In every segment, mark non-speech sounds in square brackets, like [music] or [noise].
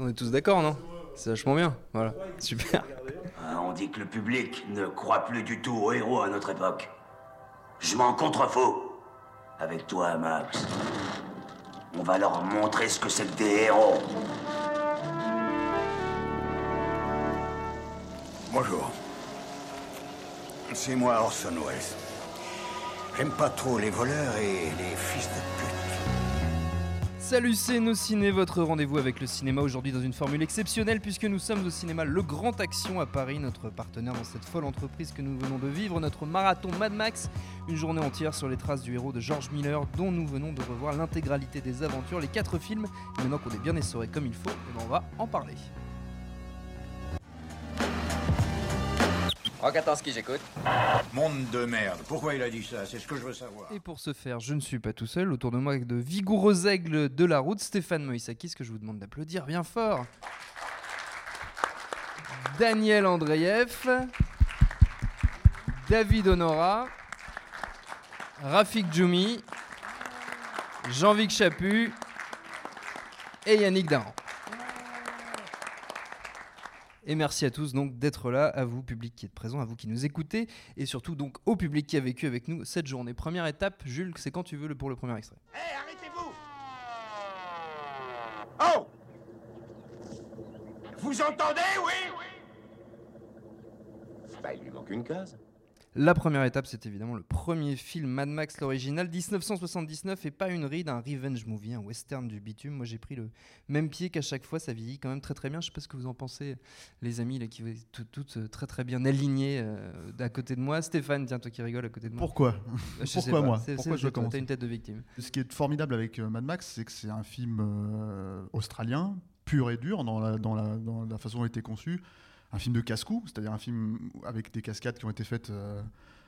On est tous d'accord, non? C'est vachement bien. Voilà, super. Hein, On dit que le public ne croit plus du tout aux héros à notre époque. Je m'en contrefaux. Avec toi, Max. On va leur montrer ce que c'est que des héros. Bonjour. C'est moi Orson Welles. J'aime pas trop les voleurs et les fils de pute. Salut, c'est Nos Ciné, votre rendez-vous avec le cinéma aujourd'hui dans une formule exceptionnelle puisque nous sommes au cinéma Le Grand Action à Paris, notre partenaire dans cette folle entreprise que nous venons de vivre, notre marathon Mad Max, une journée entière sur les traces du héros de George Miller dont nous venons de revoir l'intégralité des aventures, les quatre films. Et maintenant qu'on est bien essoré comme il faut, eh ben, on va en parler. Rogatorski, j'écoute. Monde de merde. Pourquoi il a dit ça? C'est ce que je veux savoir. Et pour ce faire, je ne suis pas tout seul, autour de moi avec de vigoureux aigles de la route, Stéphane Moïsakis, que je vous demande d'applaudir bien fort. Daniel Andreev, David Honora, Rafik Djoumi, Jean-Vic Chaput et Yannick Daran. Et merci à tous donc d'être là, à vous public qui êtes présent, à vous qui nous écoutez, et surtout donc au public qui a vécu avec nous cette journée. Première étape, Jules, c'est quand tu veux le- pour le premier extrait. Hé, arrêtez-vous Oh Vous entendez, oui? Bah, il lui manque une case. La première étape, c'est évidemment le premier film Mad Max, l'original, 1979, et pas une ride, un revenge movie, un western du bitume. Moi, j'ai pris le même pied qu'à chaque fois, ça vieillit quand même très très bien. Je sais pas ce que vous en pensez, les amis, là, qui vous êtes toutes, toutes, euh, très très bien alignées euh, à côté de moi. Stéphane, tiens, toi qui rigole à côté de moi. Pourquoi? Je sais Pourquoi pas, moi? C'est- Pourquoi je T'as commencer? une tête de victime. Ce qui est formidable avec euh, Mad Max, c'est que c'est un film euh, australien, pur et dur dans la, dans, la, dans la façon dont il a été conçu. Un film de casse-cou, c'est-à-dire un film avec des cascades qui ont été faites euh,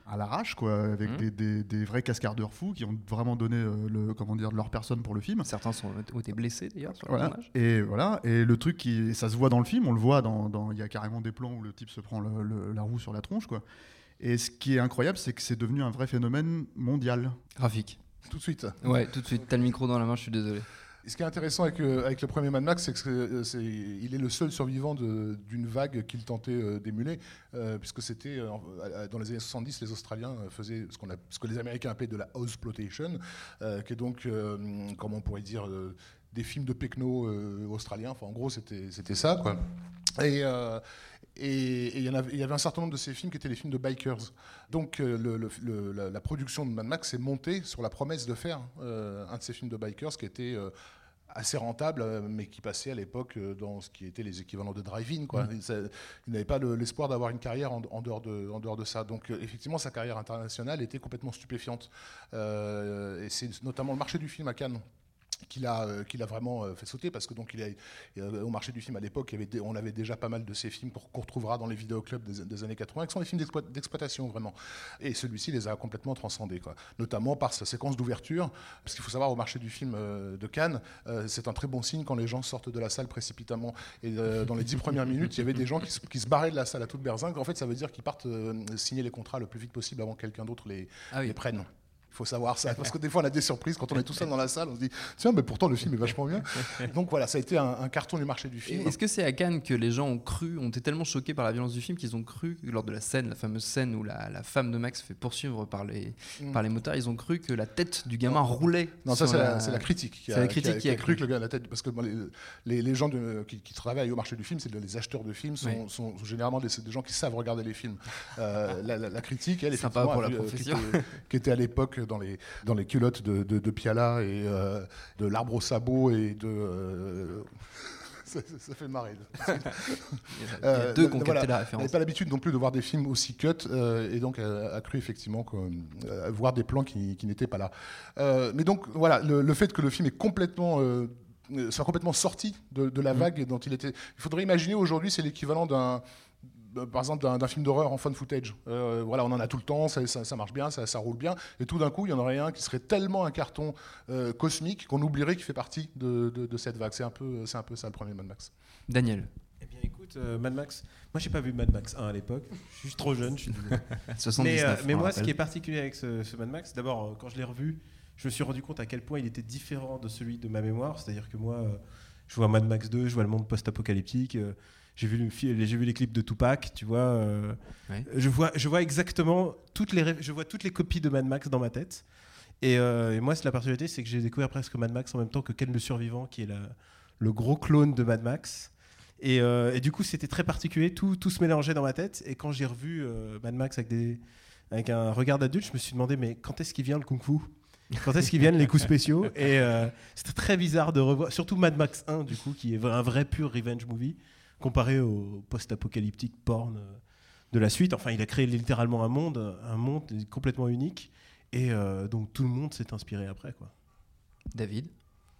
à l'arrache, quoi, avec Mhm. des, des- des vrais cascadeurs fous qui ont vraiment donné euh, le, comment dire, leur personne pour le film. Certains sont, ont été blessés d'ailleurs sur le Voilà. tournage. Et voilà. Et le truc qui, ça se voit dans le film, on le voit dans, dans- il y a carrément des plans où le type se prend le- le- la roue sur la tronche, quoi. Et ce qui est incroyable, c'est que c'est devenu un vrai phénomène mondial. Graphique. Tout de suite. Ouais, tout de suite. T'as le micro dans la main, je suis désolé. Ce qui est intéressant avec, euh, avec le premier Mad Max, c'est qu'il il est le seul survivant d'une vague qu'il tentait euh, d'émuler, euh, puisque c'était euh, dans les années 70, les Australiens euh, faisaient ce, que les Américains appelaient de la houseploitation, euh, qui est donc, euh, comment on pourrait dire, euh, des films de pecno euh, australiens. En gros, c'était, ça, quoi. Et, euh, et il y, avait- il y avait un certain nombre de ces films qui étaient les films de bikers. Donc euh, le- le- le- la, la production de Mad Max s'est montée sur la promesse de faire euh, un de ces films de bikers qui était euh, assez rentable, mais qui passait à l'époque dans ce qui était les équivalents de drive-in. quoi. Il, n'avait pas le- l'espoir d'avoir une carrière en, en dehors de, en dehors de ça. Donc effectivement, sa carrière internationale était complètement stupéfiante. Et c'est notamment le marché du film à Cannes qu'il a, euh, qu'il a vraiment euh, fait sauter parce que donc il a, au marché du film à l'époque, on avait déjà pas mal de ces films qu'on qu'on retrouvera dans les vidéoclubs des, des années 80, qui sont des films d'exploit- d'exploitation vraiment. Et celui-ci les a complètement transcendés, quoi. notamment par sa séquence d'ouverture, parce qu'il faut savoir au marché du film euh, de Cannes, c'est un très bon signe quand les gens sortent de la salle précipitamment. Et dans les dix premières minutes, il y avait des gens qui se, qui se barraient de la salle à toute berzingue. En fait, ça veut dire qu'ils partent signer les contrats le plus vite possible avant que quelqu'un d'autre les, Ah oui. les prenne. Faut savoir ça, parce que des fois on a des surprises quand on est tout seul dans la salle, on se dit tiens, mais pourtant le film est vachement bien. Donc voilà, ça a été un, un carton du marché du film. Est-ce que c'est à Cannes que les gens ont cru, ont été tellement choqués par la violence du film qu'ils ont cru, lors de la scène, la fameuse scène où la, la femme de Max se fait poursuivre par les, Mm. par les motards, ils ont cru que la tête du gamin roulait Non, ça c'est la, c'est la critique. qui C'est a- la critique qui a, cru que le gars a la tête. Parce que bon, les, les- les gens de- qui, qui travaillent au marché du film, c'est les acheteurs de films, sont, Oui. sont généralement des, des gens qui savent regarder les films. Euh, la, la- la critique, elle, Sympa effectivement, pour la a euh, profession. Qui était, qui était à l'époque dans les, dans les culottes de, de, de Piala et euh, de l'arbre au sabot et de. euh, [laughs] ça, ça- ça fait marrer. [laughs] Il y a- a Euh, deux qui ont voilà. la Elle référence. pas l'habitude non plus de voir des films aussi cut euh, et donc a cru effectivement que, euh, voir des plans qui, qui n'étaient pas là. Euh, mais donc voilà, le, le fait que le film est complètement soit complètement sorti de, de la Mm. vague dont il était. Il faudrait imaginer aujourd'hui, c'est l'équivalent d'un par exemple d'un film d'horreur en fun footage. Euh, voilà, on en a tout le temps, ça, ça- ça marche bien, ça, ça roule bien, et tout d'un coup, il y en aurait un qui serait tellement un carton euh, cosmique qu'on oublierait qu'il fait partie de, de- de cette vague. C'est un peu, c'est un peu ça le premier Mad Max. Daniel, Eh bien, écoute, euh, Mad Max. Moi, j'ai pas vu Mad Max 1 à l'époque. Je suis trop jeune. Je suis désolé. [laughs] 79. mais euh, mais moi, ce qui est particulier avec ce, ce Mad Max, d'abord, euh, quand je l'ai revu, je me suis rendu compte à quel point il était différent de celui de ma mémoire. C'est-à-dire que moi, euh, je vois Mad Max 2, je vois le monde post-apocalyptique. J'ai vu, le fi- j'ai vu les clips de Tupac, tu vois. euh, Ouais. je, vois je vois exactement toutes les, je vois toutes les copies de Mad Max dans ma tête. Et, euh, et moi, c'est la particularité, c'est que j'ai découvert presque Mad Max en même temps que Ken le Survivant, qui est la- le gros clone de Mad Max. Et, euh, et du coup, c'était très particulier, tout, tout se mélangeait dans ma tête. Et quand j'ai revu Mad Max avec, des, avec un regard d'adulte, je me suis demandé, mais quand est-ce qu'il vient le kung-fu Quand est-ce qu'ils viennent les coups spéciaux? Et euh, c'était très bizarre de revoir, surtout Mad Max 1, du coup, qui est un vrai pur revenge movie, comparé au post-apocalyptique porn euh, de la suite. Enfin, il a créé littéralement un monde, un monde complètement unique. Et euh, donc tout le monde s'est inspiré après, quoi. David,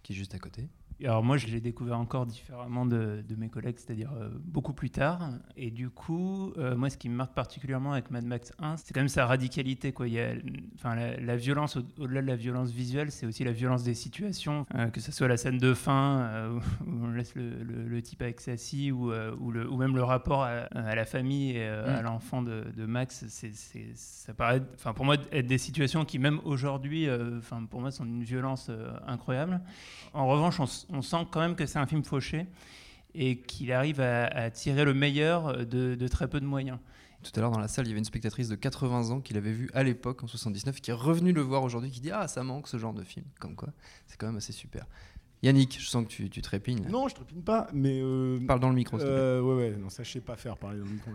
qui est juste à côté. Alors moi, je l'ai découvert encore différemment de, de mes collègues, c'est-à-dire euh, beaucoup plus tard. Et du coup, euh, moi, ce qui me marque particulièrement avec Mad Max 1, c'est quand même sa radicalité. Quoi. Il y a, enfin, la, la violence, au- au-delà de la violence visuelle, c'est aussi la violence des situations, euh, que ce soit la scène de fin, où on laisse le, le- le type avec sa scie, ou, ou, le- ou même le rapport à, à la famille et euh, Mm. à l'enfant de, de Max. C'est, c'est- ça paraît, enfin, pour moi, être des situations qui, même aujourd'hui, enfin, pour moi, sont d'une violence incroyable. En revanche, on, on sent quand même que c'est un film fauché et qu'il arrive à, à tirer le meilleur de, de très peu de moyens. Tout à l'heure dans la salle, il y avait une spectatrice de 80 ans qui l'avait vu à l'époque en 79 qui est revenue le voir aujourd'hui qui dit ah ça manque ce genre de film. Comme quoi, c'est quand même assez super. Yannick, je sens que tu, tu trépignes. là. Non, je trépine pas, mais. euh, Parle dans le micro. s'il te plaît. euh, ouais, ouais, non, ça je sais pas faire parler dans le micro.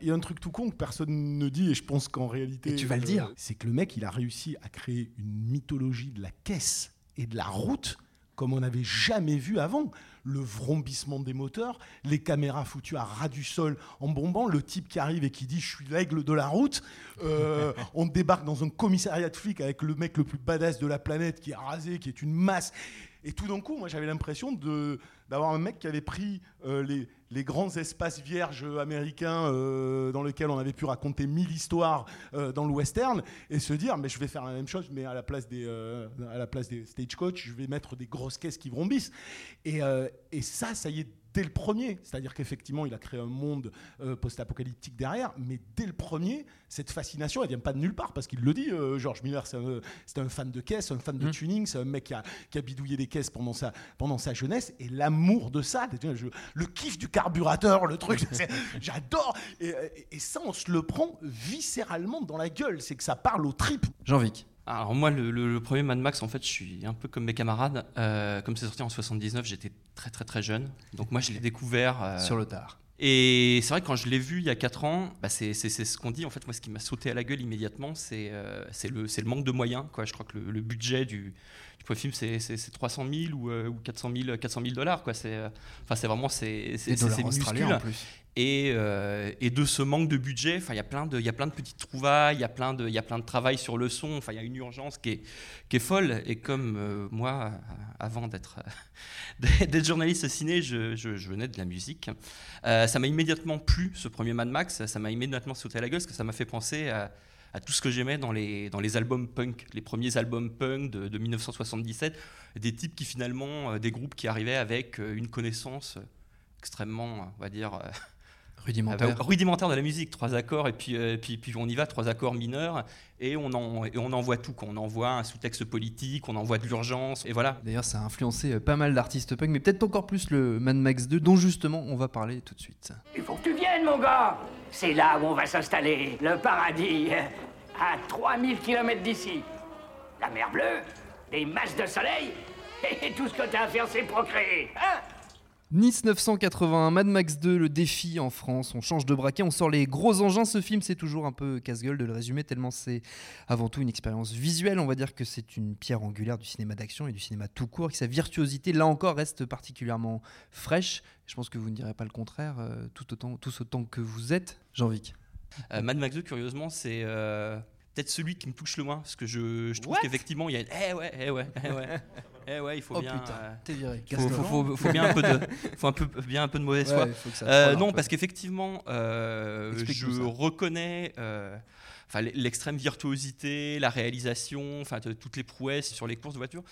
Il y a un truc tout con que personne ne dit, et je pense qu'en réalité. Et tu vas le dire. C'est que le mec, il a réussi à créer une mythologie de la caisse et de la route comme on n'avait jamais vu avant. Le vrombissement des moteurs, les caméras foutues à ras du sol en bombant, le type qui arrive et qui dit Je suis l'aigle de la route. Euh, [laughs] on débarque dans un commissariat de flics avec le mec le plus badass de la planète qui est rasé, qui est une masse. Et tout d'un coup, moi j'avais l'impression d'avoir un mec qui avait pris euh, les, grands espaces vierges américains euh, dans lesquels on avait pu raconter mille histoires euh, dans le western et se dire mais je vais faire la même chose mais à la place des à la place des stagecoach je vais mettre des grosses caisses qui vrombissent. Et, et ça ça y est dès le premier c'est-à-dire qu'effectivement il a créé un monde euh, post-apocalyptique derrière mais dès le premier cette fascination elle vient pas de nulle part parce qu'il le dit euh, George Miller c'est un, fan de caisses un fan de Mhm. tuning c'est un mec qui a, qui a bidouillé des caisses pendant sa, pendant sa jeunesse et l'amour de ça, je- le kiff du carburateur, le truc, [laughs] j'adore. Et, et- et ça, on se le prend viscéralement dans la gueule, c'est que ça parle aux tripes. Jean-Vic. Alors moi, le, le- le premier Mad Max, en fait, je suis un peu comme mes camarades. Euh, comme c'est sorti en 79, j'étais très très très jeune. Donc moi, je l'ai découvert euh, Sur le tard. Et c'est vrai que quand je l'ai vu il y a 4 ans, bah c'est ce qu'on dit. En fait, moi, ce qui m'a sauté à la gueule immédiatement, c'est euh, le, manque de moyens. Quoi. Je crois que le, le budget du, du premier film, c'est c'est- c'est 300 000 ou, euh, ou 400 000, 400 000 dollars. quoi. C'est euh, enfin, c'est vraiment c'est minuscule. en plus. Et, euh, et de ce manque de budget, il y a plein de, petites trouvailles, il y a plein de, de travail sur le son. Il y a une urgence qui est, qui est folle. Et comme euh, moi, euh, avant d'être, [laughs] journaliste ciné, je, venais de la musique. ça m'a immédiatement plu ce premier Mad Max. Ça m'a immédiatement sauté à la gueule parce que ça m'a fait penser à, tout ce que j'aimais dans les, dans les albums punk, les premiers albums punk de, de 1977, des types qui finalement, des groupes qui arrivaient avec une connaissance extrêmement, on va dire, Rudimentaire. ah bah, rudimentaire de la musique, trois accords et puis, euh, puis, puis on y va, trois accords mineurs et on en, et on envoie tout, on envoie un sous-texte politique, on envoie de l'urgence et voilà. D'ailleurs, ça a influencé euh, pas mal d'artistes punk, mais peut-être encore plus le Mad Max 2, dont justement on va parler tout de suite. Il faut que tu viennes, mon gars. C'est là où on va s'installer. Le paradis. À 3000 km d'ici. La mer bleue, des masses de soleil, [laughs] et tout ce que t'as à faire, c'est procréer. Hein? Nice 981, Mad Max 2, le défi en France. On change de braquet, on sort les gros engins. Ce film, c'est toujours un peu casse-gueule de le résumer, tellement c'est avant tout une expérience visuelle. On va dire que c'est une pierre angulaire du cinéma d'action et du cinéma tout court, et que sa virtuosité, là encore, reste particulièrement fraîche. Je pense que vous ne direz pas le contraire, euh, tout autant, autant que vous êtes, Jean-Vic. Euh, Mad Max 2, curieusement, c'est euh, peut-être celui qui me touche le moins, parce que je, je trouve qu'effectivement, il y a. Eh ouais, eh ouais, eh ouais. [laughs] Eh ouais, il faut Oh bien. putain, euh, t'es viré. Faut, faut- faut- faut bien un peu de, [laughs] faut un peu, bien un peu de mauvaise foi. Euh, non, parce qu'effectivement, euh, je reconnais. Enfin, l'extrême virtuosité, la réalisation, enfin toutes les prouesses sur les courses de voiture,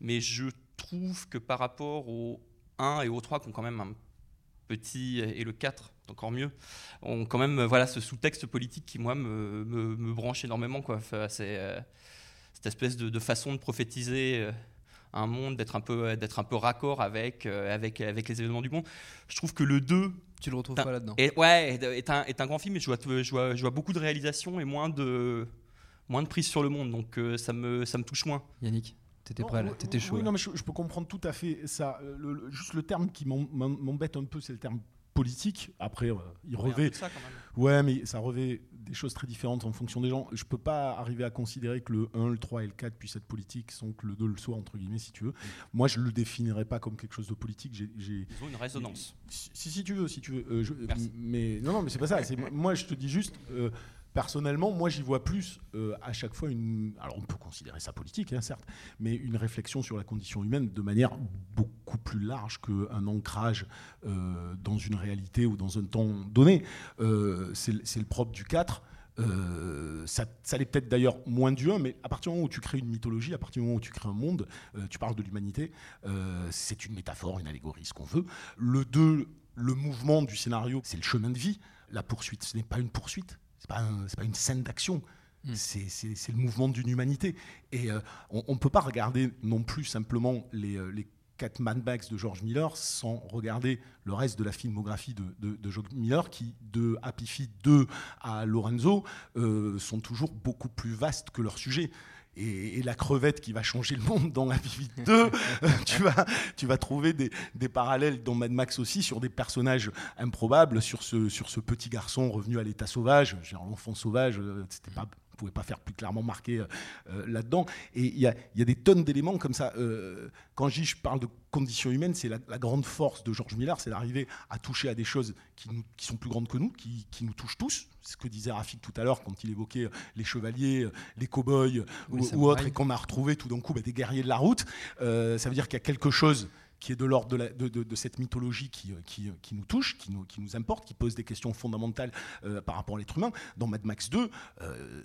mais je trouve que par rapport au 1 et au 3 qui ont quand même un petit et le 4 encore mieux. Ont quand même euh, voilà ce sous-texte politique qui moi me, me, me branche énormément quoi. Enfin, c'est euh, cette espèce de, de façon de prophétiser euh, un monde d'être un peu d'être un peu raccord avec euh, avec avec les événements du monde. Je trouve que le 2 tu le retrouves pas là-dedans. est, ouais est, un, est un grand film et je vois, je vois je vois beaucoup de réalisations et moins de moins de prise sur le monde. Donc euh, ça me ça me touche moins. Yannick t'étais Non, prêt là. t'étais chaud Oui, non, mais je, je peux comprendre tout à fait ça. Euh, le- le- juste le terme qui m'em- m'em- m'embête un peu, c'est le terme politique. Après, euh, il revêt. ça. Ouais, mais ça revêt des choses très différentes en fonction des gens. Je peux pas arriver à considérer que le 1, le 3 et le 4 puissent être politiques sans que le 2 le soit, entre guillemets, si tu veux. Moi, je le définirais pas comme quelque chose de politique. J'ai- ils ont une résonance si, si, tu veux, si tu veux. Euh, je- Merci. mais non, non, mais c'est pas ça. [laughs] Moi, je te dis juste. euh, Personnellement, moi, j'y vois plus euh, à chaque fois une. Alors, on peut considérer ça politique, hein, certes, mais une réflexion sur la condition humaine de manière beaucoup plus large qu'un ancrage euh, dans une réalité ou dans un temps donné. Euh, c'est le- propre du 4. Euh, ça, ça l'est peut-être d'ailleurs moins du 1, mais à partir du moment où tu crées une mythologie, à partir du moment où tu crées un monde, tu parles de l'humanité, c'est une métaphore, une allégorie, ce qu'on veut. Le 2, le mouvement du scénario, c'est le chemin de vie. La poursuite, ce n'est pas une poursuite, c'est pas, un- pas une scène d'action. C'est- C'est le mouvement d'une humanité. Et euh, on ne peut pas regarder non plus simplement les, euh, les quatre Mad Max de George Miller sans regarder le reste de la filmographie de, de- de George Miller qui, de Happy Feet 2 à Lorenzo, euh, sont toujours beaucoup plus vastes que leur sujet. Et, et la crevette qui va changer le monde dans Happy Feet 2, euh, tu, vas, tu vas trouver des, des parallèles dans Mad Max aussi sur des personnages improbables, sur ce, sur ce petit garçon revenu à l'état sauvage, l'enfant sauvage, euh, c'était pas pouvait pas faire plus clairement marqué euh, euh, là-dedans. Et il y a, il y a des tonnes d'éléments comme ça. Euh, quand je dis je parle de conditions humaines, c'est la, la grande force de George Miller, c'est d'arriver à toucher à des choses qui, nous- qui sont plus grandes que nous, qui, qui nous touchent tous. C'est ce que disait Rafik tout à l'heure quand il évoquait les chevaliers, les cow-boys Oui, ou, ou autres, et qu'on a retrouvé tout d'un coup bah, des guerriers de la route. Euh, ça veut dire qu'il y a quelque chose qui est de l'ordre de, la- de- de- de cette mythologie qui, qui, qui nous touche, qui nous, qui nous importe, qui pose des questions fondamentales euh, par rapport à l'être humain. Dans Mad Max 2, euh,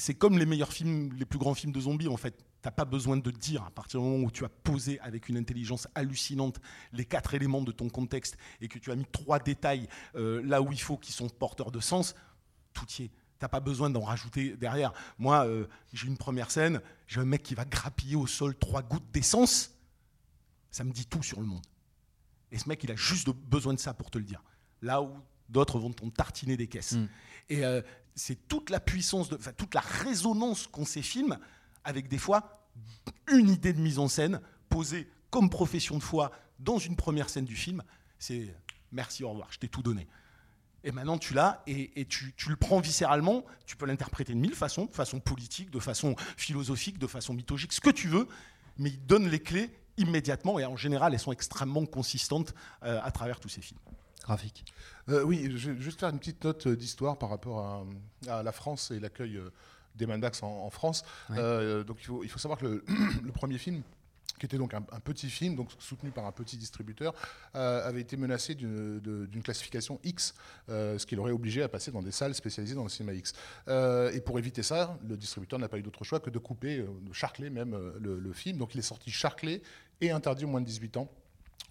c'est comme les meilleurs films, les plus grands films de zombies en fait. T'as pas besoin de dire à partir du moment où tu as posé avec une intelligence hallucinante les quatre éléments de ton contexte et que tu as mis trois détails euh, là où il faut qui sont porteurs de sens, tout y est. T'as pas besoin d'en rajouter derrière. Moi, euh, j'ai une première scène, j'ai un mec qui va grappiller au sol trois gouttes d'essence. Ça me dit tout sur le monde. Et ce mec, il a juste besoin de ça pour te le dire. Là où d'autres vont t'en tartiner des caisses. Et euh, c'est toute la puissance, de, enfin, toute la résonance qu'ont ces films, avec des fois une idée de mise en scène posée comme profession de foi dans une première scène du film. C'est merci, au revoir, je t'ai tout donné. Et maintenant, tu l'as et, tu le prends viscéralement. Tu peux l'interpréter de mille façons, de façon politique, de façon philosophique, de façon mythologique, ce que tu veux, mais il donne les clés immédiatement et en général, elles sont extrêmement consistantes euh, à travers tous ces films. Graphique. Euh, oui, je vais juste faire une petite note euh, d'histoire par rapport à, à la France et l'accueil euh, des Mad Max en, en France. Ouais. Euh, donc il faut, il faut savoir que le, [clears throat] le premier film qui était donc un, un petit film, donc soutenu par un petit distributeur, euh, avait été menacé d'une classification X, euh, ce qui l'aurait obligé à passer dans des salles spécialisées dans le cinéma X. Euh, et pour éviter ça, le distributeur n'a pas eu d'autre choix que de couper, de charcler même le, le film. Donc il est sorti charclé et interdit aux moins de 18 ans.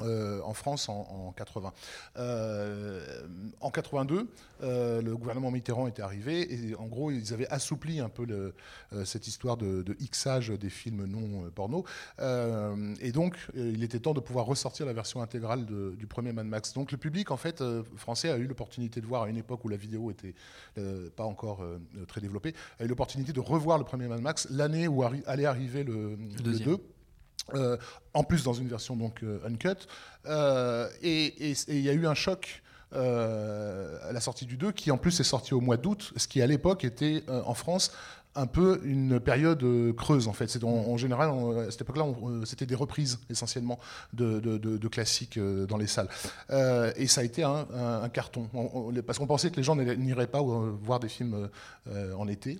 Euh, en France en, en 80. Euh, en 82, euh, le gouvernement Mitterrand était arrivé et en gros ils avaient assoupli un peu le- euh, cette histoire de, de Xage des films non euh, porno Euh, et donc euh, il était temps de pouvoir ressortir la version intégrale de- du premier Mad Max. Donc le public en fait euh, français a eu l'opportunité de voir à une époque où la vidéo était euh, pas encore euh, très développée, a eu l'opportunité de revoir le premier Mad Max l'année où arri- allait arriver le, le deuxième. 2. Euh, en plus dans une version donc euh, uncut. Euh, et il y a eu un choc à la sortie du 2 qui en plus est sorti au mois d'août, ce qui à l'époque était en France un peu une période euh, creuse en fait. C'est en, en général on- à cette époque-là, euh, c'était des reprises essentiellement de, de- de- de classiques euh, dans les salles. Euh, et ça a été un, un- un carton On- on- parce qu'on pensait que les gens n'iraient pas voir des films euh, en été.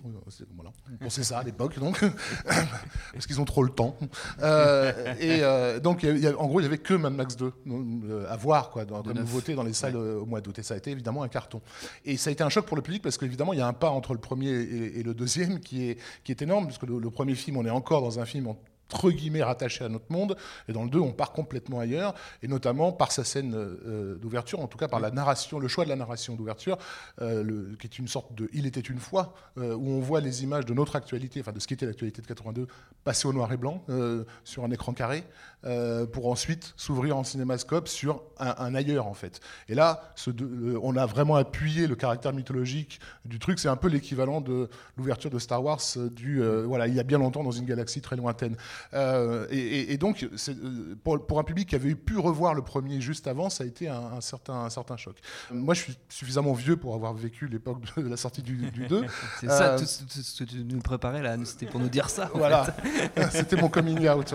Voilà. On pensait ça à l'époque donc [laughs] parce qu'ils ont trop le temps. Euh, et donc il y a- il y a- en gros il y avait que Mad Max 2 euh, à voir quoi dans, comme nouveauté dans les salles au mois d'août. Et ça a été évidemment un carton. Et ça a été un choc pour le public parce qu'évidemment, il y a un pas entre le premier et, et le deuxième qui est, qui est énorme, puisque le, le premier film, on est encore dans un film entre guillemets rattaché à notre monde, et dans le 2, on part complètement ailleurs, et notamment par sa scène euh, d'ouverture, en tout cas par la narration, le choix de la narration d'ouverture, euh, qui est une sorte de Il était une fois, euh, où on voit les images de notre actualité, enfin de ce qui était l'actualité de 82, passer au noir et blanc sur un écran carré, euh, pour ensuite s'ouvrir en cinémascope sur un, un ailleurs en fait. Et là, ce on a vraiment appuyé le caractère mythologique du truc. C'est un peu l'équivalent de l'ouverture de Star Wars euh, du euh, voilà il y a bien longtemps dans une galaxie très lointaine. Euh, et, donc pour, pour un public qui avait pu revoir le premier juste avant, ça a été un, un certain un certain choc. Moi, je suis suffisamment vieux pour avoir vécu l'époque de la sortie du, du 2. [laughs] C'est ça, tout ce tout ce que tu nous préparais là, c'était pour nous dire ça. voilà, [laughs] c'était mon coming out.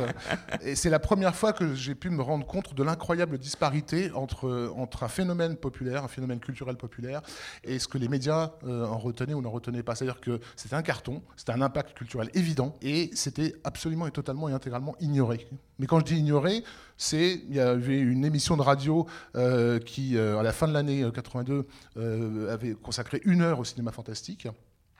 Et c'est la première fois que j'ai pu me rendre compte de l'incroyable disparité entre, entre un phénomène populaire, un phénomène culturel populaire, et ce que les médias euh, en retenaient ou n'en retenaient pas. C'est-à-dire que c'était un carton, c'était un impact culturel évident, et c'était absolument et totalement et intégralement ignoré. Mais quand je dis ignoré, c'est il y avait une émission de radio euh, qui, euh, à la fin de l'année euh, 82, euh, avait consacré une heure au cinéma fantastique.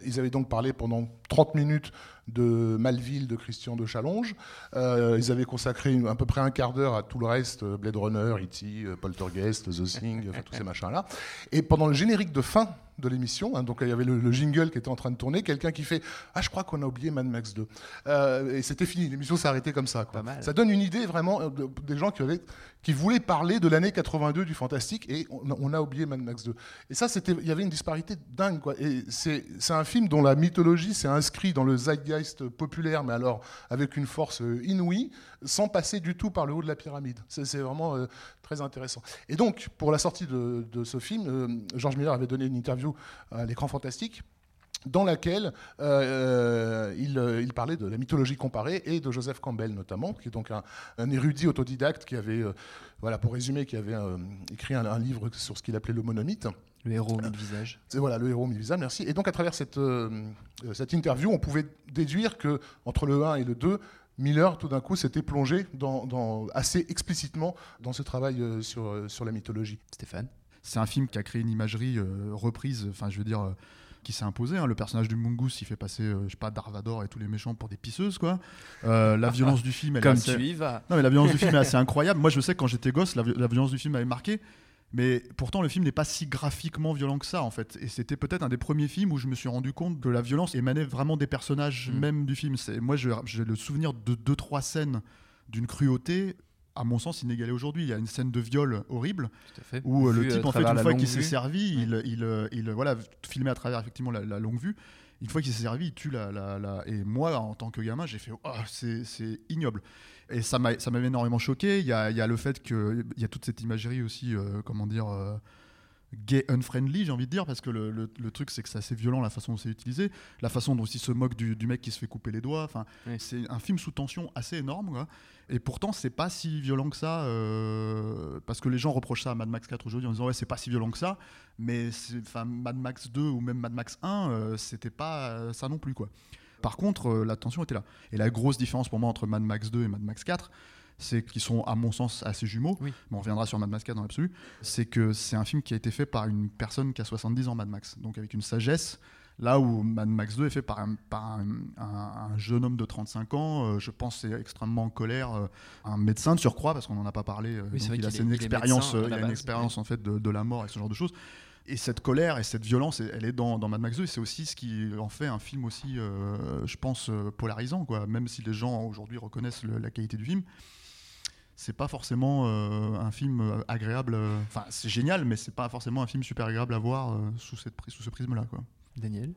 Ils avaient donc parlé pendant 30 minutes de Malville de Christian de Challonge. Euh, ils avaient consacré à peu près un quart d'heure à tout le reste, euh, Blade Runner, E.T., euh, Poltergeist, The Thing, enfin, tous ces machins-là. Et pendant le générique de fin de l'émission, hein, donc il y avait le, le jingle qui était en train de tourner, quelqu'un qui fait Ah, je crois qu'on a oublié Mad Max 2. Euh, et c'était fini, l'émission s'est arrêtée comme ça. quoi. Ça donne une idée vraiment de- des gens qui, avaient, qui voulaient parler de l'année 82 du fantastique et on, on a oublié Mad Max 2. Et ça, il y avait une disparité dingue. Quoi. Et c'est, c'est un film dont la mythologie s'est inscrite dans le zeitgeist populaire, mais alors avec une force euh, inouïe, sans passer du tout par le haut de la pyramide. C'est, vraiment euh, très intéressant. Et donc, pour la sortie de, ce film, euh, George Miller avait donné une interview à l'écran fantastique dans laquelle euh, il, parlait de la mythologie comparée et de Joseph Campbell notamment, qui est donc un, érudit autodidacte qui avait, voilà, pour résumer, qui avait écrit un, un livre sur ce qu'il appelait le monomythe. Le héros mille visages. C'est voilà le héros mille visages, merci. Et donc à travers cette, euh, cette interview, on pouvait déduire que entre le 1 et le 2, Miller tout d'un coup s'était plongé dans, dans- assez explicitement dans ce travail euh, sur, euh, sur la mythologie. Stéphane? C'est un film qui a créé une imagerie euh, reprise, enfin je veux dire, euh, qui s'est imposée. hein. Le personnage du Mungus, il fait passer, euh, je sais pas, Darvador et tous les méchants pour des pisseuses, quoi. Euh, la violence du film, elle Comme est assez... tu y vas. Non, mais la violence du film est assez incroyable. Moi, je sais que quand j'étais gosse, la, vi- la violence du film m'avait marqué. Mais pourtant, le film n'est pas si graphiquement violent que ça, en fait. Et c'était peut-être un des premiers films où je me suis rendu compte que la violence émanait vraiment des personnages Mm. même du film. C'est- Moi, j'ai le souvenir de deux, trois scènes d'une cruauté, à mon sens, inégalée aujourd'hui. Il y a une scène de viol horrible, où euh, Vu, le euh, type, en fait, une fois qu'il s'est servi, il, il, euh, il, voilà, filmé à travers effectivement la, la longue vue. Une fois qu'il s'est servi, il tue la, la- la- Et moi, en tant que gamin, j'ai fait oh, c'est c'est ignoble. Et ça m'a- énormément choqué. Il y a, il y a le fait qu'il y a toute cette imagerie aussi, euh, comment dire, euh, gay unfriendly, j'ai envie de dire, parce que le, le- le truc, c'est que c'est assez violent la façon dont c'est utilisé, la façon dont il se moque du, du mec qui se fait couper les doigts. Enfin, c'est un film sous tension assez énorme, quoi. Et pourtant, c'est pas si violent que ça, euh, parce que les gens reprochent ça à Mad Max 4 aujourd'hui en disant ouais, c'est pas si violent que ça, mais Mad Max 2 ou même Mad Max 1, euh, c'était pas ça non plus, quoi. Par contre, euh, la tension était là. Et la grosse différence pour moi entre Mad Max 2 et Mad Max 4, c'est qu'ils sont, à mon sens, assez jumeaux. Mais on reviendra sur Mad Max 4 dans l'absolu. C'est que c'est un film qui a été fait par une personne qui a 70 ans, Mad Max. Donc avec une sagesse. Là où Mad Max 2 est fait par un, par un, un- un jeune homme de 35 ans, euh, je pense c'est extrêmement en colère, euh, un médecin de surcroît, parce qu'on n'en a pas parlé, euh, Oui, donc il a une il expérience, médecin, il une expérience en fait de, de la mort et ce genre de choses. Et cette colère et cette violence, elle est dans, dans Mad Max 2, et c'est aussi ce qui en fait un film aussi, euh, je pense, euh, polarisant, quoi. Même si les gens aujourd'hui reconnaissent le- la qualité du film, c'est pas forcément euh, un film agréable. Enfin, c'est génial, mais c'est pas forcément un film super agréable à voir euh, sous, cette, pri- sous ce prisme-là, quoi. Daniel?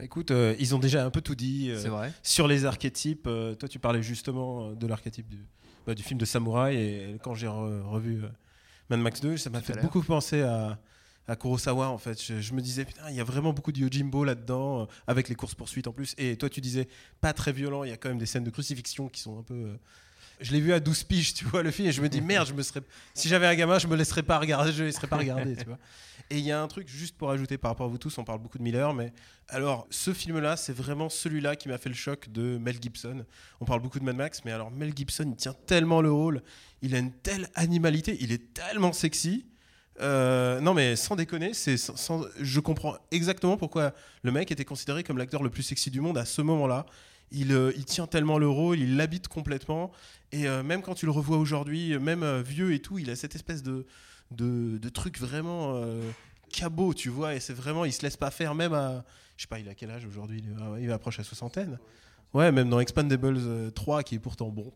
Écoute, euh, ils ont déjà un peu tout dit euh, C'est vrai. sur les archétypes. Euh, toi, tu parlais justement de l'archétype du, bah, du film de samouraï. Et quand j'ai re- revu Mad Max 2, ça m'a fait beaucoup penser à, à Kurosawa en fait. Je, me disais putain, il y a vraiment beaucoup de Yojimbo là-dedans, euh, avec les courses poursuites en plus. Et toi, tu disais pas très violent. Il y a quand même des scènes de crucifixion qui sont un peu. euh, Je l'ai vu à 12 piges, tu vois, le film, et je me dis merde, je me serais. Si j'avais un gamin, je me laisserais pas regarder, je ne laisserais pas regarder, tu vois. Et il y a un truc juste pour ajouter par rapport à vous tous, on parle beaucoup de Miller, mais alors ce film-là, c'est vraiment celui-là qui m'a fait le choc de Mel Gibson. On parle beaucoup de Mad Max, mais alors Mel Gibson, il tient tellement le rôle, il a une telle animalité, il est tellement sexy. Euh, non mais sans déconner, c'est sans- je comprends exactement pourquoi le mec était considéré comme l'acteur le plus sexy du monde à ce moment-là. Il, euh, il tient tellement le rôle, il l'habite complètement. Et euh, même quand tu le revois aujourd'hui, même vieux et tout, il a cette espèce de, de, truc vraiment cabot, tu vois. Et c'est vraiment, il se laisse pas faire, même à. Je sais pas, il a quel âge aujourd'hui? Il, il approche la soixantaine. Ouais, même dans Expandables euh, 3, qui est pourtant bon.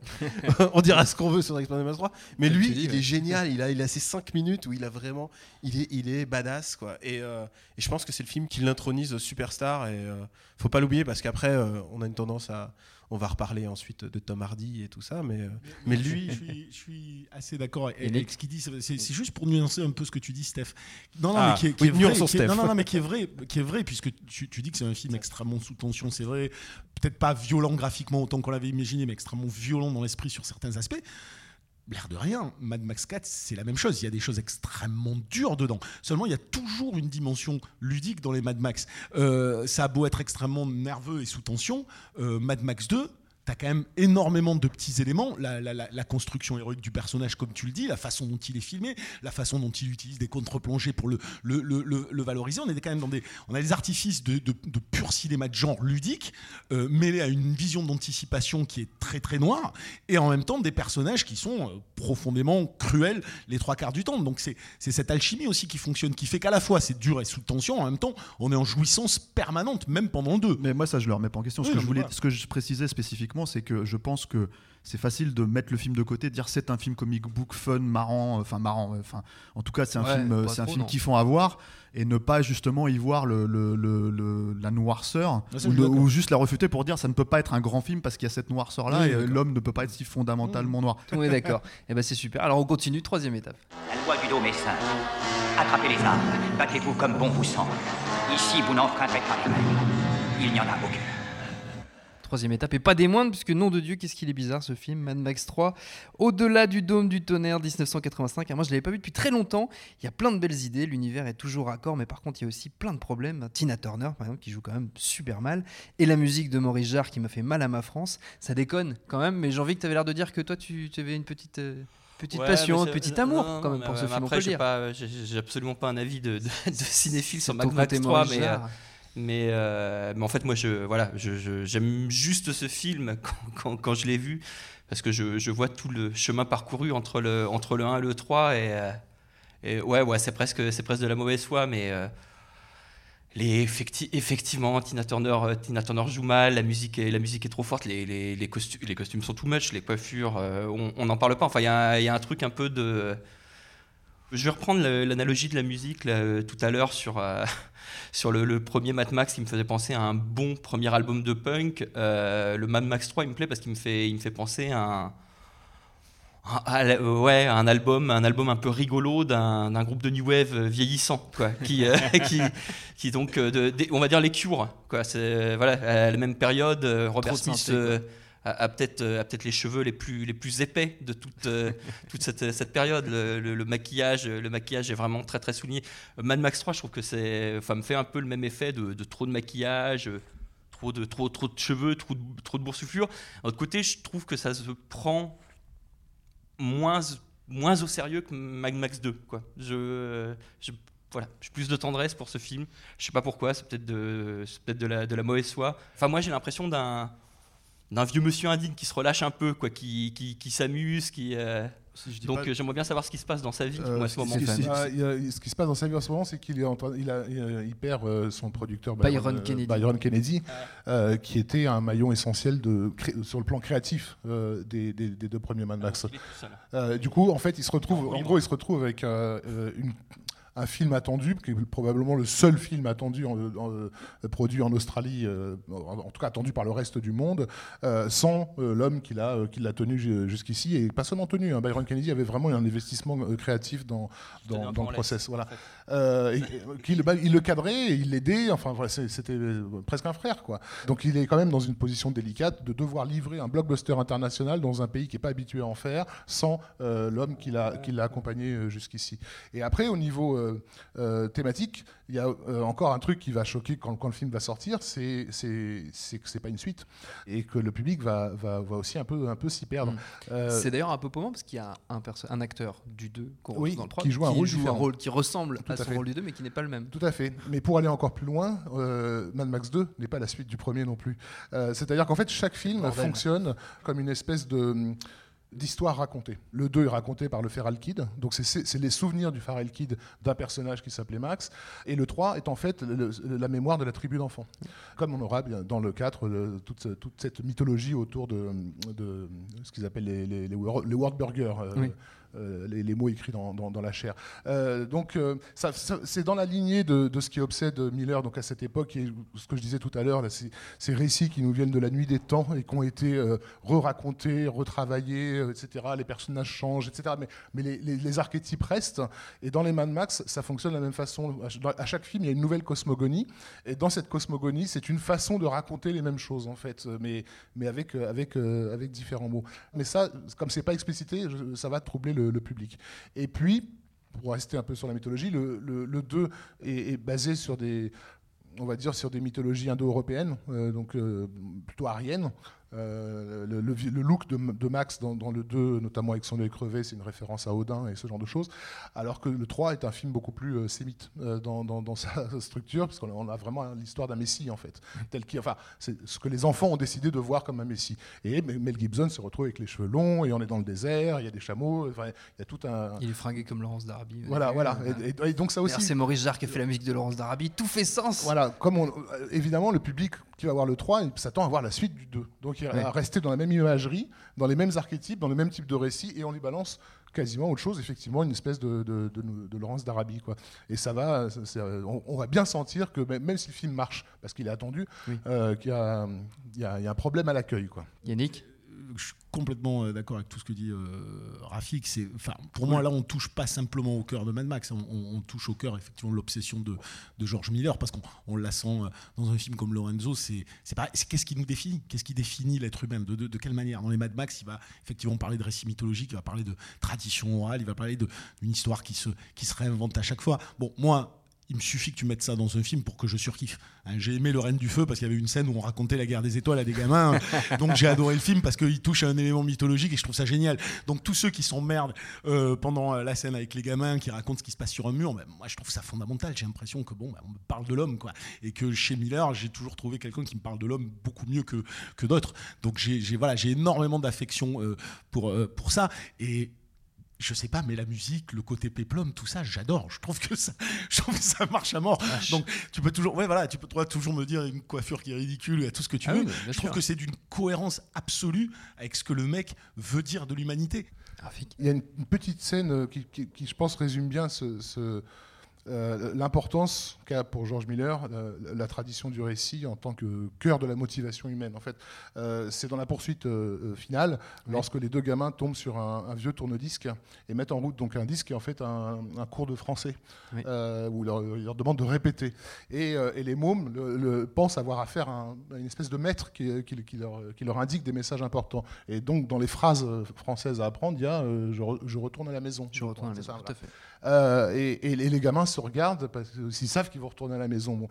[laughs] On dira ce qu'on veut sur Expandables 3. Mais lui, dis, il ouais. est génial. Il a, il a ces 5 minutes où il a vraiment. Il est, il est badass, quoi. Et, euh, et je pense que c'est le film qui l'intronise superstar. Et euh, faut pas l'oublier parce qu'après, euh, on a une tendance à. On va reparler ensuite de Tom Hardy et tout ça. Mais, euh, mais lui. je [laughs] suis, je suis assez d'accord Et avec ce qu'il dit. C'est juste pour nuancer un peu ce que tu dis, Steph. Non, non, Ah, mais qui est, qui oui, est vrai, qui est- Steph. non, non, non, mais qui est vrai, qui est vrai, puisque tu, tu dis que c'est un film extrêmement sous tension, c'est vrai. Peut-être pas violent graphiquement autant qu'on l'avait imaginé, mais extrêmement violent dans l'esprit sur certains aspects. L'air de rien, Mad Max 4, c'est la même chose. Il y a des choses extrêmement dures dedans. Seulement, il y a toujours une dimension ludique dans les Mad Max. Euh, ça a beau être extrêmement nerveux et sous tension, euh, Mad Max 2, T'as quand même énormément de petits éléments. La, la- la- la construction héroïque du personnage, comme tu le dis, la façon dont il est filmé, la façon dont il utilise des contre-plongées pour le, le, le- le- le valoriser. On est quand même dans des, on a des artifices de, de- de pur cinéma de genre ludique, euh, mêlés à une vision d'anticipation qui est très très noire, et en même temps des personnages qui sont euh, profondément cruels les trois quarts du temps. Donc c'est cette alchimie aussi qui fonctionne, qui fait qu'à la fois c'est dur et sous tension, en même temps on est en jouissance permanente, même pendant le deux. Mais moi, ça, je le remets pas en question. Ce, que je voulais, ce que je précisais spécifiquement, c'est que je pense que c'est facile de mettre le film de côté, de dire c'est un film comic book fun, marrant, enfin marrant, ouais, enfin en tout cas c'est un Ouais, film, euh, c'est un film kiffant à voir et ne pas justement y voir le, le- le- le- la noirceur Ah, ça, ou, juste la refuter pour dire ça ne peut pas être un grand film parce qu'il y a cette noirceur là Oui, et euh, l'homme ne peut pas être si fondamentalement noir. On est d'accord. [laughs] Et ben c'est super. Alors on continue, troisième étape. La loi du dôme est simple. Attrapez les armes, battez-vous comme bon vous semble. Ici, vous n'enfreindrez pas les règles. Il n'y en a aucune. Troisième étape, et pas des moindres, puisque nom de Dieu, qu'est-ce qu'il est bizarre ce film, Mad Max 3, Au-delà du dôme du tonnerre, 1985. Alors moi, je l'avais pas vu depuis très longtemps. Il y a plein de belles idées, l'univers est toujours raccord, mais par contre, il y a aussi plein de problèmes. Tina Turner, par exemple, qui joue quand même super mal, et la musique de Maurice Jarre qui m'a fait mal à ma France. Ça déconne quand même, mais j'ai envie que tu avais l'air de dire que toi, tu, tu avais une petite. euh, Petite Ouais, passion, petit amour non, quand même pour ce film, Après, j'ai absolument pas un avis de, de, de cinéphile sur ton Max côté 3, Maurice mais, euh. Mais, euh, mais en fait, moi, je, voilà, j'aime juste ce film [laughs] quand, quand- je l'ai vu, parce que je, je vois tout le chemin parcouru entre le, entre le 1 et le 3, et, euh, et ouais, ouais c'est presque, c'est presque de la mauvaise foi, mais euh, les effecti- effectivement, Tina Turner, joue mal, la musique est, la musique est trop forte, les, les, les, costu- les costumes sont too much, les coiffures, euh, on n'en parle pas. Enfin, il y, y a un truc un peu de. Je vais reprendre l'analogie de la musique là, euh, tout à l'heure sur, euh, [laughs] sur le, le premier Mad Max qui me faisait penser à un bon premier album de punk. Euh, le Mad Max 3, il me plaît parce qu'il me fait, il me fait penser à un. à- à la- ouais, à un album, un album un peu rigolo d'un groupe de new wave vieillissant, quoi, qui, euh, [laughs] qui, qui donc, de- on va dire les Cures, quoi. Voilà, à la même période, Robert Trop Smith a, euh, a peut-être les cheveux les plus les plus épais de toute euh, [laughs] toute cette, cette période. Le, maquillage, le maquillage est vraiment très très souligné. Mad Max 3, je trouve que c'est, enfin, me fait un peu le même effet de, trop de maquillage. euh, Trop de, trop, trop de cheveux, trop de, trop de boursouflure. D'un autre côté, je trouve que ça se prend moins, moins au sérieux que Mad Max 2. Quoi. Je, je- voilà, j'ai plus de tendresse pour ce film. Je sais pas pourquoi, c'est peut-être de, peut-être de, la, de la mauvaise foi. Enfin, moi, j'ai l'impression d'un, d'un vieux monsieur indigne qui se relâche un peu, quoi, qui, qui, qui s'amuse, qui. euh, dis Donc, pas- euh, j'aimerais bien savoir ce qui se passe dans sa vie, Euh, moi, à ce moment. A- ce qui se passe dans sa vie en ce moment, c'est qu'il est en train- il, a- il- il perd euh, son producteur Byron euh, Kennedy. Byron Kennedy, euh, qui était un maillon essentiel de, cré- sur le plan créatif euh, des, des- des deux premiers Mad Max. Euh, du coup, en fait, il se retrouve, en gros, il se retrouve avec euh, euh, une- un film attendu, qui est probablement le seul film attendu en- en- euh, produit en Australie, euh, en tout cas attendu par le reste du monde, euh, sans euh, l'homme qui l'a qui l'a tenu ju- jusqu'ici et pas seulement tenu. hein. Byron Kennedy avait vraiment un investissement créatif dans le process. Voilà. et- bah, il le cadrait, il l'aidait. Enfin, voilà, c'était presque un frère, quoi. Donc, il est quand même dans une position délicate de devoir livrer un blockbuster international dans un pays qui n'est pas habitué à en faire, sans l'homme qui l'a qui l'a accompagné jusqu'ici. Et après, au niveau thématique, il y a euh, encore un truc qui va choquer quand, quand le film va sortir, c'est que c'est pas une suite et que le public va, va, va aussi un peu, un peu s'y perdre. Euh, C'est d'ailleurs un peu paumant parce qu'il y a un, un acteur du 2 qu'on Oui, retrouve dans le 3 qui joue un rôle différent. rôle qui ressemble Tout à à son rôle du 2 mais qui n'est pas le même. Tout à fait. Mais pour aller encore plus loin, euh, Mad Max 2 n'est pas la suite du premier non plus. Euh, C'est-à-dire qu'en fait, chaque film Bordel. fonctionne comme une espèce de hum, d'histoire racontée. Le 2 est raconté par le Feral Kid, donc c'est- les souvenirs du Feral Kid d'un personnage qui s'appelait Max, et le 3 est en fait la mémoire de la tribu d'enfants. Comme on aura dans le 4 le- toute, toute cette mythologie autour de, ce qu'ils appellent les, les, burgers, euh. Euh, les, mots écrits dans, la chair. Euh, donc euh, c'est dans la lignée de, ce qui obsède Miller donc à cette époque, et ce que je disais tout à l'heure, ces, récits qui nous viennent de la nuit des temps et qui ont été re-racontés, retravaillés, etc. Les personnages changent, etc. Mais, les, archétypes restent. Et dans les Mad Max, ça fonctionne de la même façon. À chaque film, il y a une nouvelle cosmogonie. Et dans cette cosmogonie, c'est une façon de raconter les mêmes choses, en fait, mais, avec, avec, différents mots. Mais ça, comme c'est pas explicité, ça va troubler public. Et puis, pour rester un peu sur la mythologie, le, le, le 2 est, est basé sur des, on va dire, sur des mythologies indo-européennes, euh, donc euh, plutôt ariennes. Euh, le, le vi- le look de, de Max dans, dans le 2, notamment avec son œil crevé, c'est une référence à Odin et ce genre de choses. Alors que le 3 est un film beaucoup plus euh, sémite euh, dans, dans- dans [laughs] sa structure, parce qu'on a- vraiment l'histoire d'un messie, en fait. Tel enfin, c'est ce que les enfants ont décidé de voir comme un messie. Et Mel Gibson se retrouve avec les cheveux longs, et on est dans le désert, il y a des chameaux, enfin, il y a tout un. Il est fringué comme Laurence d'Arabie. Voilà, voilà. Et, et- et donc ça aussi. C'est Maurice Jarre qui a fait la musique de Laurence d'Arabie. Tout fait sens. Voilà, comme on, euh, évidemment, le public qui va voir le 3 il s'attend à voir la suite du 2. Donc il Ouais. rester dans la même imagerie, dans les mêmes archétypes, dans le même type de récit, et on lui balance quasiment autre chose, effectivement, une espèce de, de, de- de Laurence d'Arabie. quoi. Et ça va, c'est- on, on va bien sentir que même, même si le film marche, parce qu'il est attendu, euh, qu'il y, y a- il y a un problème à l'accueil. quoi. Yannick? Je suis complètement euh, d'accord avec tout ce que dit euh, Rafik. C'est, enfin, pour moi, là, on touche pas simplement au cœur de Mad Max, on, on- on touche au cœur effectivement de l'obsession de, de George Miller, parce qu'on on la sent euh, dans un film comme Lorenzo. C'est, c'est pareil. C'est qu'est-ce qui nous définit? Qu'est-ce qui définit l'être humain? De, de- de quelle manière? Dans les Mad Max, il va effectivement parler de récits mythologiques, il va parler de tradition orale, il va parler d'une histoire qui se, qui se réinvente à chaque fois. Bon, moi. Il me suffit que tu mettes ça dans un film pour que je surkiffe. Hein, j'ai aimé Le Reine du Feu parce qu'il y avait une scène où on racontait la guerre des étoiles à des gamins. [laughs] Donc j'ai adoré le film parce qu'il touche à un élément mythologique et je trouve ça génial. Donc tous ceux qui s'emmerdent euh, pendant la scène avec les gamins qui racontent ce qui se passe sur un mur, ben, moi je trouve ça fondamental. J'ai l'impression que bon, ben, on me parle de l'homme quoi. Et que chez Miller, j'ai toujours trouvé quelqu'un qui me parle de l'homme beaucoup mieux que, que d'autres. Donc j'ai voilà, j'ai énormément d'affection euh, pour, euh, pour ça. Et je sais pas, mais la musique, le côté péplum, tout ça, j'adore. Je trouve que ça, je [laughs] ça marche à mort. Donc tu peux toujours, ouais, voilà, tu peux toi, toujours me dire une coiffure qui est ridicule et tout ce que tu Ah veux. oui, bah, je trouve que c'est d'une cohérence absolue avec ce que le mec veut dire de l'humanité. Il y a une, petite scène euh, qui, qui- qui, je pense, résume bien ce- ce, euh, l'importance qu'a pour George Miller la, la tradition du récit en tant que cœur de la motivation humaine. En fait, Euh, c'est dans la poursuite euh, euh, finale, lorsque les deux gamins tombent sur un, un vieux tourne-disque et mettent en route donc un disque qui est en fait un, un cours de français euh, où il leur, leur demande de répéter. Et, euh, et les mômes le- le- pensent avoir affaire à, un- à une espèce de maître qui, qui- qui leur, qui leur indique des messages importants. Et donc, dans les phrases euh, françaises à apprendre, il y a euh, je, re- je retourne à la maison. Je retourne à la maison, tout à fait. Euh, et, les gamins se regardent parce qu'ils savent qu'ils vont retourner à la maison. Bon.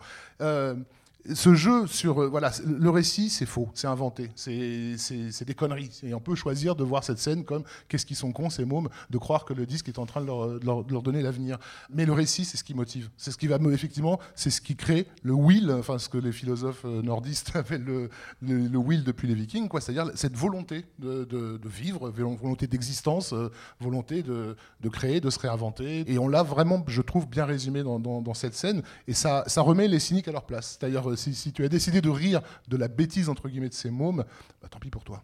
Ce jeu sur euh, voilà le récit c'est faux c'est inventé c'est des conneries. Et on peut choisir de voir cette scène comme qu'est-ce qu'ils sont cons ces mômes de croire que le disque est en train de leur, donner l'avenir. Mais le récit c'est ce qui motive. C'est ce qui va me- effectivement c'est ce qui crée le will enfin ce que les philosophes euh, nordistes [laughs] appellent le, le, will depuis les vikings quoi. C'est-à-dire cette volonté de, de- vivre vol- volonté d'existence euh, volonté de, de créer de se réinventer. Et on l'a vraiment je trouve bien résumé dans, dans- dans cette scène. Et ça, ça remet les cyniques à leur place. C'est-à-dire euh, si, si tu as décidé de rire de la bêtise entre guillemets de ces mômes bah, tant pis pour toi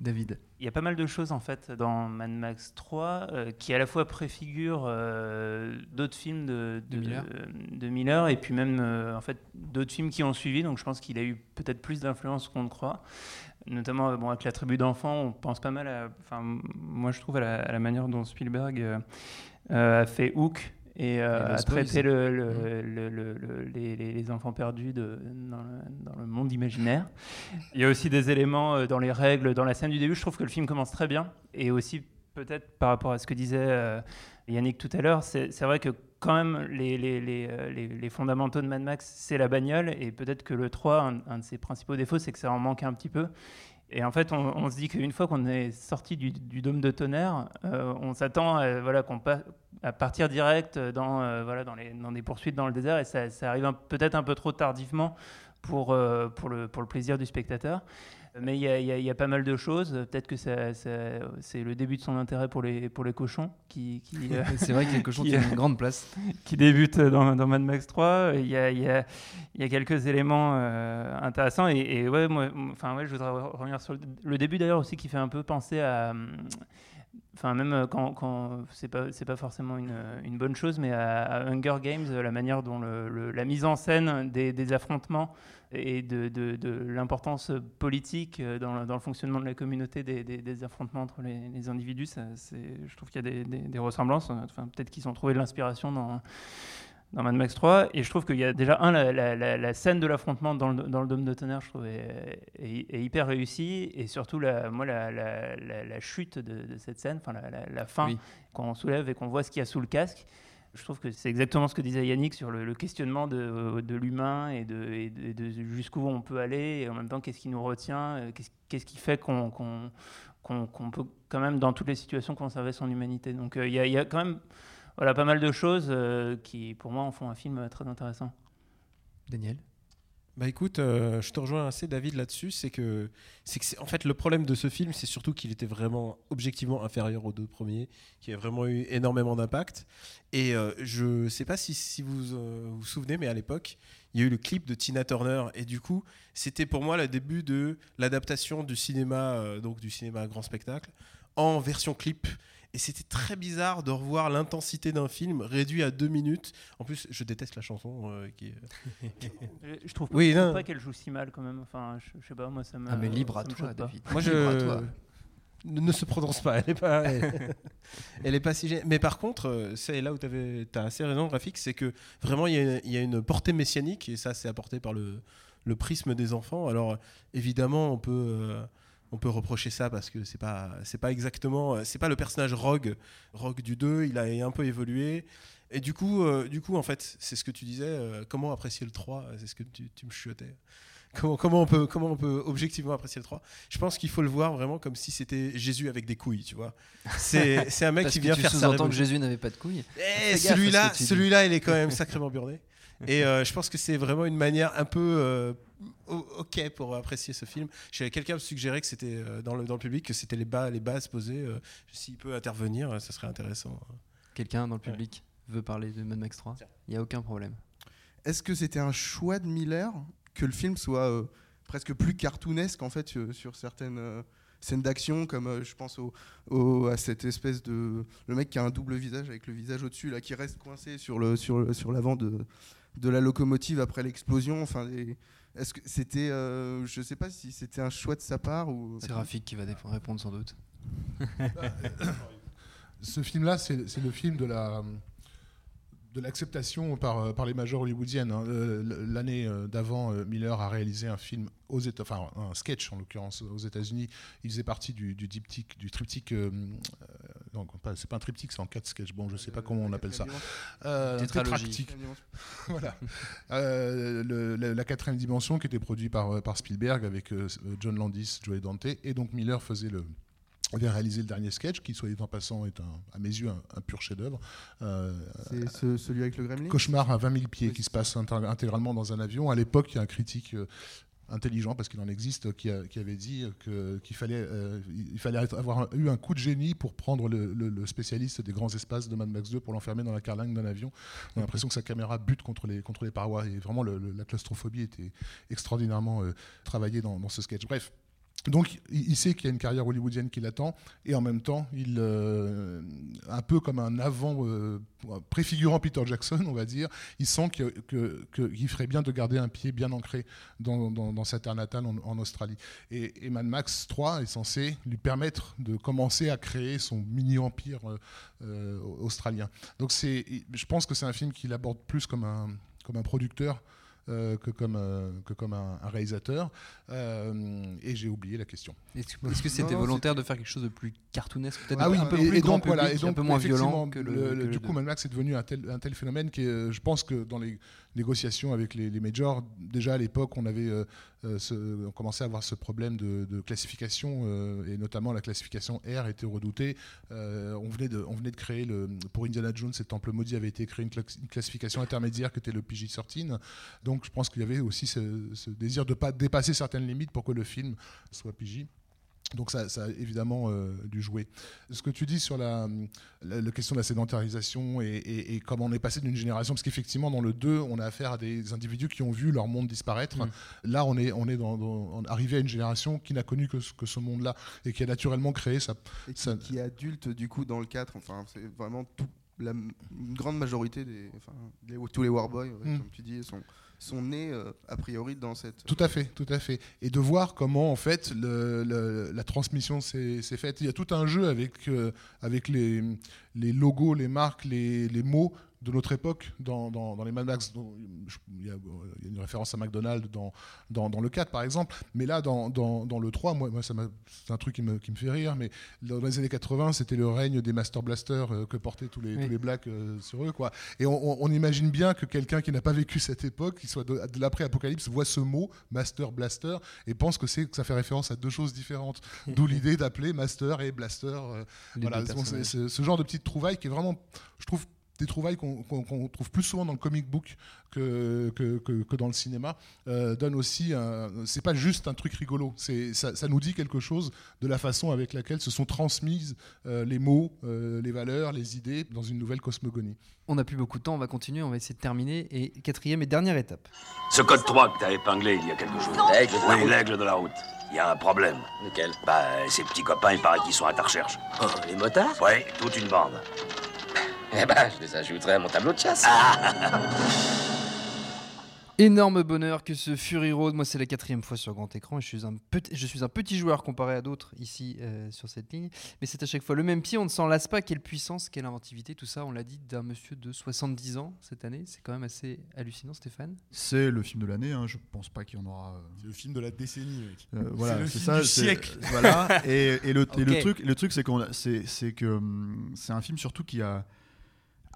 David. Il y a pas mal de choses en fait dans Mad Max 3 euh, qui à la fois préfigurent euh, d'autres films de, De Miller. de- de Miller et puis même euh, en fait d'autres films qui ont suivi. Donc je pense qu'il a eu peut-être plus d'influence qu'on ne croit. Notamment euh, bon, avec la tribu d'enfants, on pense pas mal à. Enfin, moi je trouve à la, à la manière dont Spielberg euh, euh, a fait Hook. Et, euh, Et le- le- le- le- le- les, enfants perdus de- dans, le, dans le monde imaginaire. [laughs] Il y a aussi des éléments euh, dans les règles, dans la scène du début. Je trouve que le film commence très bien. Et aussi, peut-être par rapport à ce que disait euh, Yannick tout à l'heure, c'est vrai que quand même, les, les- les, les- les fondamentaux de Mad Max, c'est la bagnole. Et peut-être que le 3, un, un de ses principaux défauts, c'est que ça en manque un petit peu. Et en fait, on, se dit qu'une fois qu'on est sorti du, dôme de tonnerre, euh, on s'attend à, voilà, qu'on pa- à partir direct dans, euh, voilà, dans, des poursuites dans le désert. Et ça, arrive peut-être un peu trop tardivement pour, euh, pour le plaisir du spectateur. Mais il y a, y a- y a pas mal de choses. Peut-être que ça- ça- c'est le début de son intérêt pour les, pour les cochons. Qui, qui, [laughs] euh, C'est vrai que les cochons qui, tiennent euh, une grande place. [laughs] Qui débute dans, dans Mad Max 3. Il y a, y a- y a quelques éléments euh, intéressants. Et, et ouais, moi, enfin, ouais, je voudrais re- revenir sur le, le début d'ailleurs aussi qui fait un peu penser à. Enfin, même euh, quand, quand c'est pas c'est pas forcément une, une bonne chose, mais à, à Hunger Games, euh, la manière dont le- le- la mise en scène des, des affrontements et de, de- de l'importance politique euh, dans le, dans le fonctionnement de la communauté des, des- des affrontements entre les, les individus, ça, je trouve qu'il y a des, des- ressemblances. Enfin, peut-être qu'ils ont trouvé de l'inspiration dans dans Mad Max 3. Et je trouve qu'il y a déjà, un, la, la- la- la scène de l'affrontement dans le, dans le Dôme de Tonnerre, je trouve, est, est- est hyper réussie. Et surtout, la, moi, la, chute de, de cette scène, enfin, la, fin, Oui. quand on soulève et qu'on voit ce qu'il y a sous le casque. Je trouve que c'est exactement ce que disait Yannick sur le, questionnement de, l'humain et de, jusqu'où on peut aller, et en même temps, qu'est-ce qui nous retient, euh, qu'est-ce, qui fait qu'on, peut quand même, dans toutes les situations, conserver son humanité. Donc euh, il y, a- quand même voilà, pas mal de choses euh, qui, pour moi, en font un film très intéressant. Daniel? Bah écoute, euh, je te rejoins assez David là-dessus, c'est que c'est que en fait le problème de ce film, c'est surtout qu'il était vraiment objectivement inférieur aux deux premiers, qui a vraiment eu énormément d'impact. Et euh, je sais pas si, si vous euh, vous souvenez, mais à l'époque, il y a eu le clip de Tina Turner et du coup, c'était pour moi le début de l'adaptation du cinéma, euh, donc du cinéma grand spectacle, en version clip. Et c'était très bizarre de revoir l'intensité d'un film réduit à deux minutes. En plus, je déteste la chanson euh, qui est. [laughs] Je, trouve, Oui, trouve non. pas qu'elle joue si mal quand même. Enfin, je, je sais pas, moi ça me. Ah, mais libre à toi, pas. David. Moi, Libre à je toi. ne ne se prononce pas. Elle est pas. Elle, [laughs] elle est pas si gênée. Mais par contre, euh, c'est là où tu as assez raison, Rafik, c'est que vraiment il y, a- il y a une portée messianique et ça, c'est apporté par le, le prisme des enfants. Alors évidemment, on peut. euh, on peut reprocher ça parce que c'est pas c'est pas exactement euh, c'est pas le personnage Rogue Rogue du 2 il a un peu évolué et du coup euh, du coup en fait c'est ce que tu disais euh, comment apprécier le 3 c'est ce que tu, tu me chuchotais Comment, comment, on peut, comment on peut objectivement apprécier le 3 Je pense qu'il faut le voir vraiment comme si c'était Jésus avec des couilles, tu vois. C'est [laughs] c'est un mec Parce qui que vient tu faire sous-entends que. Jésus n'avait pas de couilles. Eh, celui-là, que celui-là, il est quand même [laughs] sacrément burné. Et euh, je pense que c'est vraiment une manière un peu euh, ok pour apprécier ce film. Quelqu'un me suggérer que c'était euh, dans, le, dans le public que c'était les, bas, les bases posées. euh, S'il peut intervenir, ça serait intéressant. Quelqu'un dans le public veut parler de Mad Max 3 Il n'y a aucun problème. Est-ce que c'était un choix de Miller que le film soit euh, presque plus cartoonesque en fait euh, sur certaines euh, scènes d'action comme euh, je pense au, au- à cette espèce de le mec qui a un double visage avec le visage au-dessus là qui reste coincé sur le sur le- sur l'avant de de la locomotive après l'explosion enfin les- est-ce que c'était euh, je sais pas si c'était un choix de sa part ou C'est Rafik qui va répondre sans doute. [coughs] Ce film-là, c'est c'est le film de la de l'acceptation par, euh, par les majors hollywoodiennes. hein. Euh, L'année euh, d'avant, Miller a réalisé un film aux Éta- enfin un sketch en l'occurrence aux États-Unis. Il faisait partie du, du diptyque, du triptyque. euh, non, c'est pas un triptyque, c'est en quatre sketchs. Bon, je sais pas comment on appelle ça. Euh, [laughs] voilà. Euh, le- la, la quatrième dimension qui était produit par, par Spielberg avec John Landis, Joey Dante, et donc Miller faisait le avait réalisé le dernier sketch, qui, soit dit en passant, est un, à mes yeux un, un pur chef-d'œuvre. Euh, C'est ce- celui avec le gremlin? Cauchemar à 20 000 pieds, qui se passe intégralement dans un avion. À l'époque, il y a un critique euh, intelligent, parce qu'il en existe, qui, a- qui avait dit que- qu'il fallait, euh, il fallait avoir eu un coup de génie pour prendre le, le- le spécialiste des grands espaces de Mad Max 2 pour l'enfermer dans la carlingue d'un avion. On a l'impression que sa caméra bute contre les, contre les parois. Et vraiment, le- la claustrophobie était extraordinairement euh, travaillée dans, dans ce sketch. Bref. Donc, il sait qu'il y a une carrière hollywoodienne qui l'attend, et en même temps, euh, un peu comme un avant euh, préfigurant Peter Jackson, on va dire, il sent qu'il ferait bien de garder un pied bien ancré dans, sa terre natale en, Australie. Et, et Mad Max 3 est censé lui permettre de commencer à créer son mini-empire euh, australien. Donc, je pense que c'est un film qu'il aborde plus comme un, comme un producteur euh, que comme, euh, que comme un, un réalisateur. Euh, et j'ai oublié la question. Est-ce que [laughs] c'était volontaire de faire quelque chose de plus cartoonesque, peut-être ah oui, un peu et, plus et grand donc voilà, et donc un peu moins violent effectivement, que le- le, le- que le du coup. Mad Max est devenu un tel, un tel phénomène que euh, je pense que dans les négociations avec les, majors, déjà à l'époque, on avait euh, euh, ce- commençait à avoir ce problème de, classification euh, et notamment la classification R était redoutée. On venait de, créer pour Indiana Jones, cet temple maudit avait été créé une, cla- une classification intermédiaire qui était le PG-13. Donc je pense qu'il y avait aussi ce, désir de pas dépasser certaines limites pour que le film soit PG. Donc ça, ça a évidemment euh, dû jouer. Ce que tu dis sur la, la, la question de la sédentarisation et, et- et comment on est passé d'une génération, parce qu'effectivement dans le 2, on a affaire à des individus qui ont vu leur monde disparaître. Mm. Là, on est, on est dans, dans- on est arrivé à une génération qui n'a connu que ce, que ce monde-là et qui a naturellement créé sa... Et qui, sa- qui est adulte du coup dans le 4 enfin c'est vraiment tout la grande majorité des enfin les- tous les warboys ouais, Mm. comme tu dis sont sont nés euh, a priori dans cette Tout à fait, tout à fait. Et de voir comment en fait le- la transmission s'est faite. Il y a tout un jeu avec, euh, les, logos, les marques, les mots de notre époque dans, dans- dans les Mad Max. Il y, a, une référence à McDonald's dans, dans, le 4 par exemple. Mais là, dans, dans, dans le 3, moi, moi c'est un truc qui me, qui me fait rire. Mais dans les années 80, c'était le règne des Master Blasters euh, que portaient tous les, Oui. tous les blacks euh, sur eux. Quoi. Et on, on- on imagine bien que quelqu'un qui n'a pas vécu cette époque, qui soit de, de l'après-apocalypse, voit ce mot, Master Blaster, et pense que, que ça fait référence à deux choses différentes. D'où l'idée d'appeler Master et Blaster. euh, voilà, Bon, ce genre de petites trouvailles qui est vraiment, je trouve, des trouvailles qu'on trouve plus souvent dans le comic book que, que, que- que dans le cinéma, euh, donne aussi. un- C'est pas juste un truc rigolo, ça, ça nous dit quelque chose de la façon avec laquelle se sont transmises euh, les mots, euh, les valeurs, les idées dans une nouvelle cosmogonie. On n'a plus beaucoup de temps, on va continuer, on va essayer de terminer. Et quatrième et dernière étape. Ce code 3 que t'as épinglé il y a quelque chose. L'aigle de la Oui, l'aigle de la route. Il y a un problème. Lequel? Bah, ces petits copains, il paraît qu'ils sont à ta recherche. Oh, les motards? Ouais, toute une bande. Eh ben, je les ajouterai à mon tableau de chasse. Énorme bonheur que ce Fury Road, moi c'est la quatrième fois sur grand écran et je suis un petit, je suis un petit joueur comparé à d'autres ici euh, sur cette ligne, mais c'est à chaque fois le même pied, on ne s'en lasse pas, quelle puissance, quelle inventivité, tout ça on l'a dit d'un monsieur de 70 ans cette année, c'est quand même assez hallucinant Stéphane. C'est le film de l'année, hein, je pense pas qu'il y en aura. euh, C'est le film de la décennie, mec. Euh, voilà, c'est le c'est film ça. du c'est- siècle. Voilà. Et, et le, et le Ok. truc, le truc, c'est qu'on, a- c'est, c'est que hum, c'est un film surtout qui a,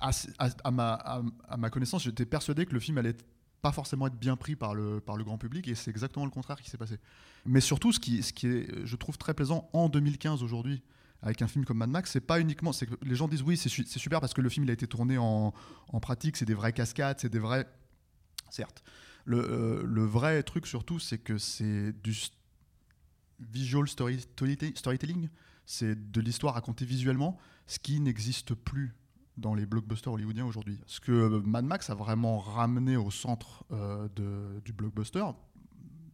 à, ma, connaissance, j'étais persuadé que le film allait pas forcément être bien pris par le, grand public, et c'est exactement le contraire qui s'est passé. Mais surtout, ce qui, est, je trouve très plaisant en 2015 aujourd'hui. Avec un film comme Mad Max, c'est pas uniquement. Les gens disent oui, c'est su- c'est super parce que le film il a été tourné en, pratique, c'est des vraies cascades, c'est des vrais. Certes. Le, euh, vrai truc surtout, c'est que c'est du visual story- storyte- storytelling, c'est de l'histoire racontée visuellement, ce qui n'existe plus dans les blockbusters hollywoodiens aujourd'hui. Ce que euh, Mad Max a vraiment ramené au centre euh, du blockbuster,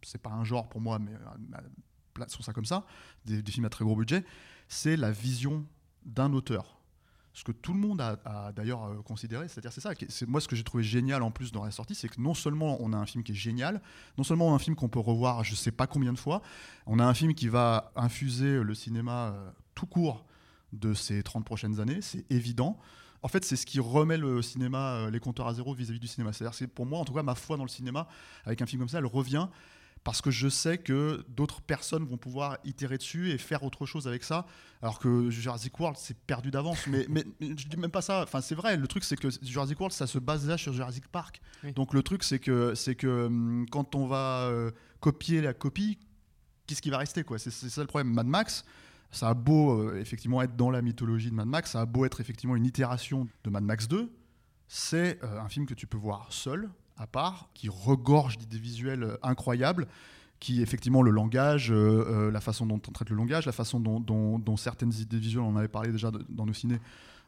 c'est pas un genre pour moi, mais euh, plaçons ça comme ça, des, des films à très gros budget, c'est la vision d'un auteur. Ce que tout le monde a, d'ailleurs considéré, c'est-à-dire c'est ça. moi ce que j'ai trouvé génial en plus dans la sortie, c'est que non seulement on a un film qui est génial, non seulement on a un film qu'on peut revoir je sais pas combien de fois, on a un film qui va infuser le cinéma tout court de ces 30 prochaines années, c'est évident. En fait, c'est ce qui remet le cinéma, euh, les compteurs à zéro vis-à-vis du cinéma. C'est-à-dire, c'est pour moi, en tout cas, ma foi dans le cinéma, avec un film comme ça, elle revient parce que je sais que d'autres personnes vont pouvoir itérer dessus et faire autre chose avec ça. Alors que Jurassic World, c'est perdu d'avance. Mais, mais, mais je dis même pas ça. Enfin, c'est vrai. Le truc, c'est que Jurassic World, ça se base là sur Jurassic Park. Oui. Donc le truc, c'est que, c'est que hum, quand on va euh, copier la copie, qu'est-ce qui va rester quoi? C'est ça le problème. Mad Max, ça a beau euh, effectivement être dans la mythologie de Mad Max, ça a beau être effectivement une itération de Mad Max 2, c'est euh, un film que tu peux voir seul, à part, qui regorge d'idées visuelles euh, incroyables, qui effectivement le langage, euh, la façon dont on traite le langage, la façon dont, dont- dont certaines idées visuelles, on en avait parlé déjà de- dans nos ciné,